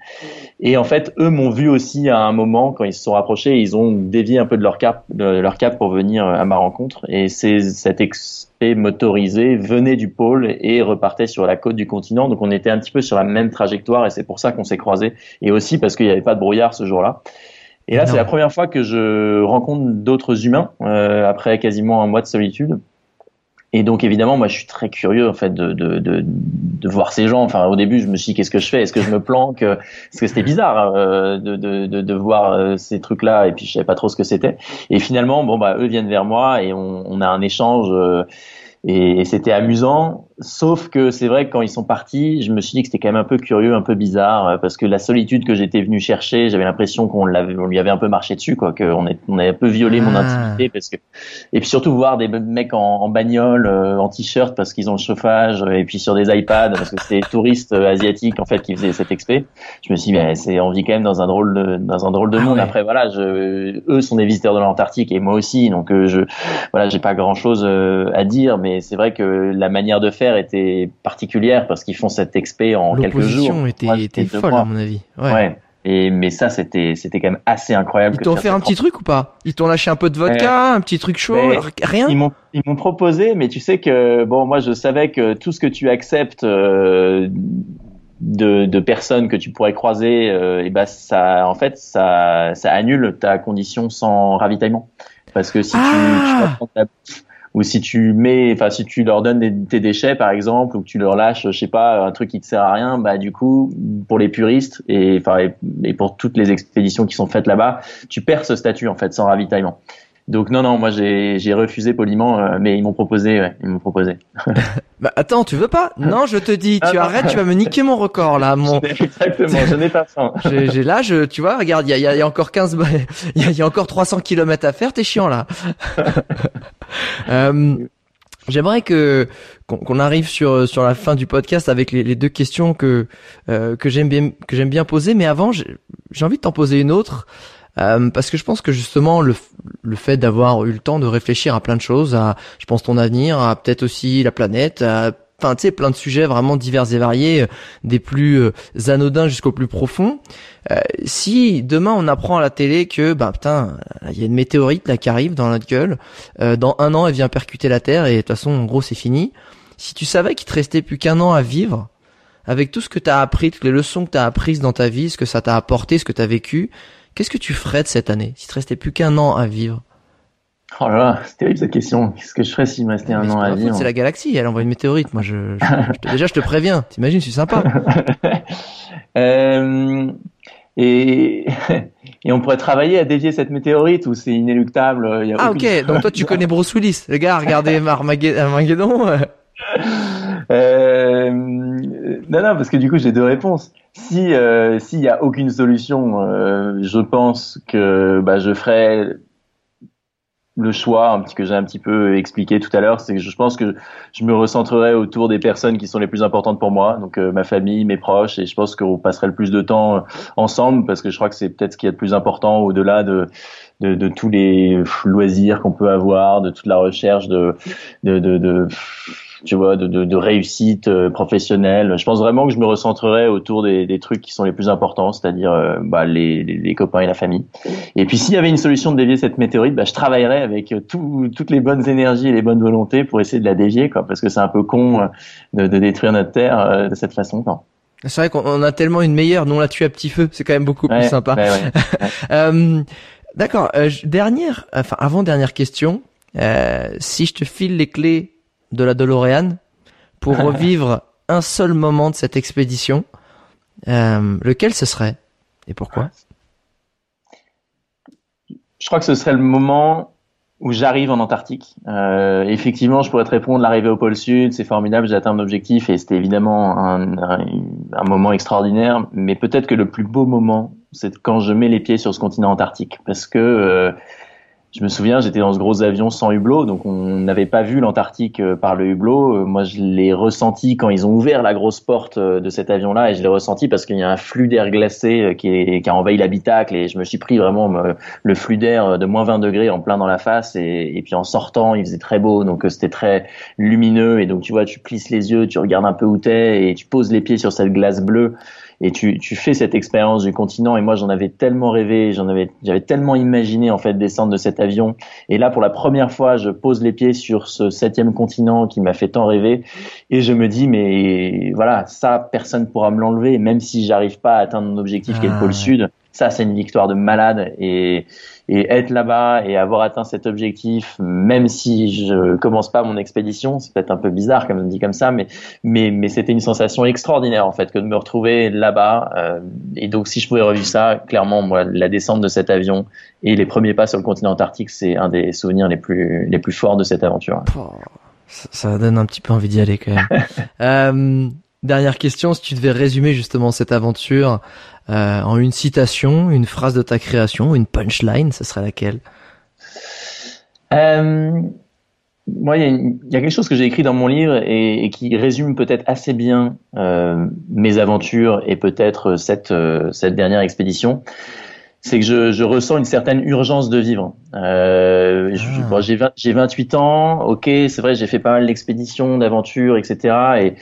Et en fait eux m'ont vu aussi à un moment quand ils se sont rapprochés ils ont dévié un peu de leur cap de leur cap pour venir à ma rencontre. Et c'est cet expé motorisé venait du pôle et repartait sur la côte du continent. Donc on était un petit peu sur la même trajectoire et c'est pour ça qu'on s'est croisés. Et aussi parce qu'il n'y avait pas de brouillard ce jour-là et là, c'est la première fois que je rencontre d'autres humains euh, après quasiment un mois de solitude. Et donc évidemment, moi, je suis très curieux en fait de, de, de, de voir ces gens. Enfin, au début, je me suis dit qu'est-ce que je fais? Est-ce que je me planque? Parce que c'était bizarre euh, de, de, de, de, voir euh, ces trucs-là et puis je savais pas trop ce que c'était. Et finalement, bon bah eux viennent vers moi et on, on a un échange. Euh, et, c'était amusant, sauf que c'est vrai que quand ils sont partis, je me suis dit que c'était quand même un peu curieux, un peu bizarre, euh, parce que la solitude que j'étais venu chercher, j'avais l'impression qu'on l'avait, on lui avait un peu marché dessus, quoi, qu'on on avait un peu violé mon ah. intimité, parce que, et puis surtout voir des mecs en, en bagnole, euh, en t-shirt, parce qu'ils ont le chauffage, et puis sur des iPads, parce que c'était des touristes euh, asiatiques en fait qui faisaient cet expé. Je me suis dit, mais c'est, on vit quand même dans un drôle de, dans un drôle de ah monde. Après, voilà, je, eux sont des visiteurs de l'Antarctique et moi aussi, donc je, voilà, j'ai pas grand chose à dire, mais c'est vrai que la manière de faire était particulière parce qu'ils font cet expé en quelques jours. L'opposition était, était folle à mon avis. Ouais. Et mais ça c'était c'était quand même assez incroyable. Ils t'ont fait un petit truc ou pas? Ils t'ont lâché un peu de vodka, un petit truc chaud, rien? Ils m'ont ils m'ont proposé, mais tu sais que bon moi je savais que tout ce que tu acceptes euh, de, de personnes que tu pourrais croiser, euh, et ben ça en fait ça ça annule ta condition sans ravitaillement parce que si tu, tu ah ou si tu mets, enfin si tu leur donnes tes déchets par exemple, ou que tu leur lâches, je sais pas, un truc qui te sert à rien, bah du coup pour les puristes et enfin et, pour toutes les expéditions qui sont faites là-bas, tu perds ce statut en fait sans ravitaillement. Donc non non, moi j'ai refusé poliment, euh, mais ils m'ont proposé, ouais, ils m'ont proposé. bah attends, tu veux pas? Non, je te dis, tu arrêtes, tu vas me niquer mon record là, mon. Exactement, je n'ai pas faim. j'ai là, je, tu vois, regarde, il y a, y a, encore 15, il y a, encore 300 kilomètres à faire, t'es chiant là. euh, J'aimerais que qu'on arrive sur sur la fin du podcast avec les, les deux questions que euh, que j'aime bien que j'aime bien poser, mais avant j'ai envie de t'en poser une autre. Euh, parce que je pense que justement le, le fait d'avoir eu le temps de réfléchir à plein de choses, à je pense ton avenir, à peut-être aussi la planète, à enfin tu sais plein de sujets vraiment divers et variés, euh, des plus euh, anodins jusqu'au plus profond. si demain on apprend à la télé que bah putain il y a une météorite là qui arrive dans notre gueule, dans un an elle vient percuter la Terre et de toute façon en gros c'est fini. Si tu savais qu'il te restait plus qu'un an à vivre, avec tout ce que tu as appris, toutes les leçons que tu as apprises dans ta vie, ce que ça t'a apporté, ce que tu as vécu, Qu'est-ce que tu ferais de cette année si te restait plus qu'un an à vivre Oh là là, c'est terrible cette question. Qu'est-ce que je ferais s'il me restait un an à vivre C'est la galaxie, elle envoie une météorite. Moi, je, déjà, je te préviens. T'imagines, je suis sympa. euh, et, et on pourrait travailler à dévier cette météorite ou c'est inéluctable. ah ok, donc toi tu connais Bruce Willis. Les gars, regardez Armageddon. euh, non, non, parce que du coup j'ai deux réponses. Si euh, s'il y a aucune solution, euh, je pense que bah, je ferai le choix un petit que j'ai un petit peu expliqué tout à l'heure, c'est que je pense que je me recentrerai autour des personnes qui sont les plus importantes pour moi, donc euh, ma famille, mes proches, et je pense qu'on passerait le plus de temps ensemble parce que je crois que c'est peut-être ce qui est le plus important au-delà de, de, de tous les loisirs qu'on peut avoir, de toute la recherche de, de, de tu vois, de, de, de réussite euh, professionnelle. Je pense vraiment que je me recentrerai autour des, des trucs qui sont les plus importants, c'est-à-dire euh, bah, les, les, copains et la famille. Et puis s'il y avait une solution de dévier cette météorite, bah, je travaillerais avec tout, toutes les bonnes énergies et les bonnes volontés pour essayer de la dévier, quoi, parce que c'est un peu con de, de, détruire notre terre de cette façon. Quoi. C'est vrai qu'on a tellement une meilleure, non la tue à petit feu, c'est quand même beaucoup plus sympa. euh, D'accord. Euh, dernière, enfin avant dernière question. Euh, si je te file les clés de la DeLorean pour revivre un seul moment de cette expédition, euh, lequel ce serait et pourquoi? Je crois que ce serait le moment où j'arrive en Antarctique. Euh, effectivement, je pourrais te répondre l'arrivée au pôle Sud, c'est formidable, j'ai atteint mon objectif et c'était évidemment un, un, un, moment extraordinaire. Mais peut-être que le plus beau moment, c'est quand je mets les pieds sur ce continent antarctique, parce que euh, je me souviens, j'étais dans ce gros avion sans hublot, donc on n'avait pas vu l'Antarctique euh, par le hublot. Euh, moi, je l'ai ressenti quand ils ont ouvert la grosse porte euh, de cet avion-là, et je l'ai ressenti parce qu'il y a un flux d'air glacé qui, a envahi l'habitacle, et je me suis pris vraiment le flux d'air de moins 20 degrés en plein dans la face, et, et puis en sortant, il faisait très beau, donc c'était très lumineux, et donc tu vois, tu plisses les yeux, tu regardes un peu où t'es, et tu poses les pieds sur cette glace bleue et tu, tu fais cette expérience du continent. Et moi j'en avais tellement rêvé, j'en avais j'avais tellement imaginé en fait descendre de cet avion. Et là pour la première fois je pose les pieds sur ce septième continent qui m'a fait tant rêver. Et je me dis mais voilà ça personne pourra me l'enlever. Même si j'arrive pas à atteindre mon objectif qui est le pôle ah, sud ça c'est une victoire de malade. Et et être là-bas et avoir atteint cet objectif, même si je commence pas mon expédition, c'est peut-être un peu bizarre comme on dit comme ça, mais mais mais c'était une sensation extraordinaire en fait que de me retrouver là-bas. Euh, et donc si je pouvais revivre ça, clairement moi la descente de cet avion et les premiers pas sur le continent antarctique, c'est un des souvenirs les plus les plus forts de cette aventure. Oh, ça, ça, donne un petit peu envie d'y aller quand même. euh, dernière question, si tu devais résumer justement cette aventure euh, en une citation, une phrase de ta création, une punchline, ce serait laquelle? Euh, Moi, il y, a quelque chose que j'ai écrit dans mon livre et, qui résume peut-être assez bien euh, mes aventures et peut-être cette, euh, cette dernière expédition. C'est que je, je, ressens une certaine urgence de vivre. Euh, ah. J'ai 28 ans, ok, c'est vrai, j'ai fait pas mal d'expéditions, d'aventures, etc. Et,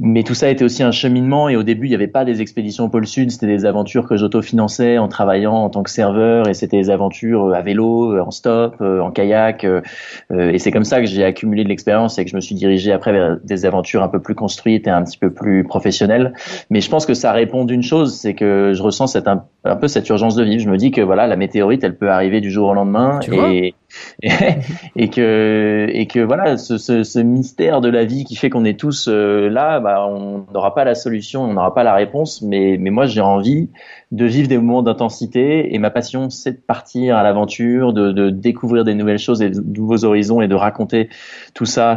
mais tout ça était aussi un cheminement et au début il n'y avait pas des expéditions au pôle sud, c'était des aventures que j'autofinançais en travaillant en tant que serveur et c'était des aventures euh, à vélo, euh, en stop, euh, en kayak et c'est comme ça que j'ai accumulé de l'expérience et que je me suis dirigé après vers des aventures un peu plus construites et un petit peu plus professionnelles. Mais je pense que ça répond d'une chose, c'est que je ressens cette, un, peu cette urgence de vivre. Je me dis que voilà la météorite elle peut arriver du jour au lendemain et et, que et que voilà ce, ce, ce, mystère de la vie qui fait qu'on est tous euh, là, bah, on n'aura pas la solution, on n'aura pas la réponse, mais mais moi j'ai envie de vivre des moments d'intensité. Et ma passion c'est de partir à l'aventure, de, de, découvrir des nouvelles choses et de nouveaux horizons et de raconter tout ça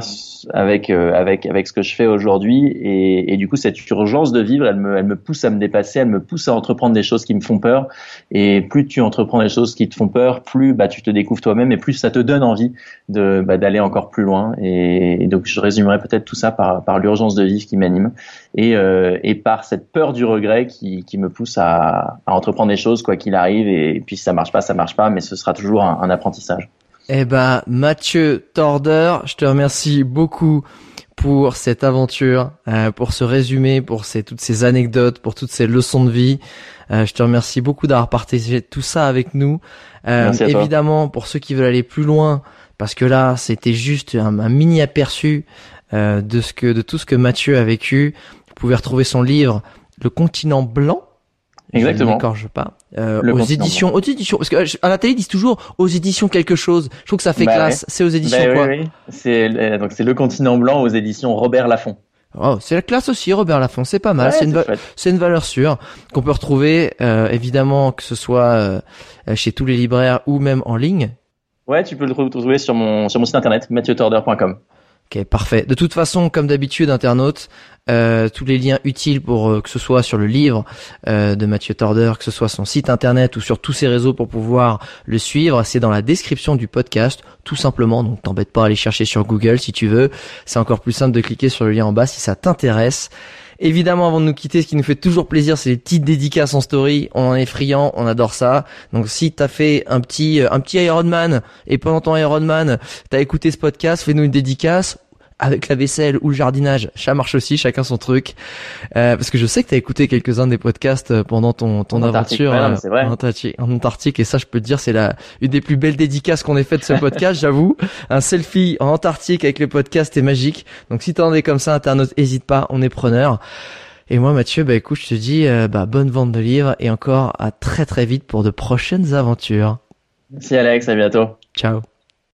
avec euh, avec avec ce que je fais aujourd'hui. Et, et, du coup cette urgence de vivre elle me elle me pousse à me dépasser, elle me pousse à entreprendre des choses qui me font peur. Et plus tu entreprends des choses qui te font peur, plus bah tu te découvres toi-même et plus ça te donne envie de bah, d'aller encore plus loin. Et, donc je résumerai peut-être tout ça par par l'urgence de vivre qui m'anime et euh, et par cette peur du regret qui qui me pousse à à, entreprendre des choses quoi qu'il arrive et, puis si ça marche pas, ça marche pas, mais ce sera toujours un, apprentissage. Eh ben, Mathieu Torder, je te remercie beaucoup pour cette aventure, euh, pour ce résumé, pour ces, toutes ces anecdotes, pour toutes ces leçons de vie. Euh, je te remercie beaucoup d'avoir partagé tout ça avec nous. Euh, évidemment, pour ceux qui veulent aller plus loin, parce que là, c'était juste un, un mini aperçu euh, de ce que, de tout ce que Mathieu a vécu. Vous pouvez retrouver son livre, Le continent blanc, Exactement. Je pas. Euh, aux éditions, aux éditions, parce que euh, à la télé ils disent toujours aux éditions quelque chose. Je trouve que ça fait bah classe. C'est aux éditions bah quoi oui, C'est euh, donc c'est le continent blanc aux éditions Robert Laffont. Oh, c'est la classe aussi, Robert Laffont, c'est pas mal, c'est une, valeur sûre qu'on peut retrouver euh, évidemment que ce soit euh, chez tous les libraires ou même en ligne. Ouais, tu peux le retrouver sur mon sur mon site internet mathieutorder.com. Ok, parfait. De toute façon, comme d'habitude, internaute, euh, tous les liens utiles pour euh, que ce soit sur le livre euh, de Mathieu Torder, que ce soit son site internet ou sur tous ses réseaux pour pouvoir le suivre, c'est dans la description du podcast, tout simplement. Donc t'embête pas à aller chercher sur Google si tu veux. C'est encore plus simple de cliquer sur le lien en bas si ça t'intéresse. Évidemment, avant de nous quitter, ce qui nous fait toujours plaisir, c'est les petites dédicaces en story. On en est friand, on adore ça. Donc, si t'as fait un petit, un petit Ironman et pendant ton Ironman, t'as écouté ce podcast, fais-nous une dédicace avec la vaisselle ou le jardinage, ça marche aussi, chacun son truc. Euh, parce que je sais que tu as écouté quelques-uns des podcasts euh, pendant ton, ton aventure euh, en, Antarctique, en, Antarctique, et ça je peux te dire c'est la une des plus belles dédicaces qu'on ait fait de ce podcast, j'avoue. Un selfie en Antarctique avec le podcast est magique. Donc si t'en es comme ça, internaute, hésite pas, on est preneur. Et moi Mathieu, bah écoute, je te dis bah, bonne vente de livres et encore à très très vite pour de prochaines aventures. Merci Alex, à bientôt. Ciao.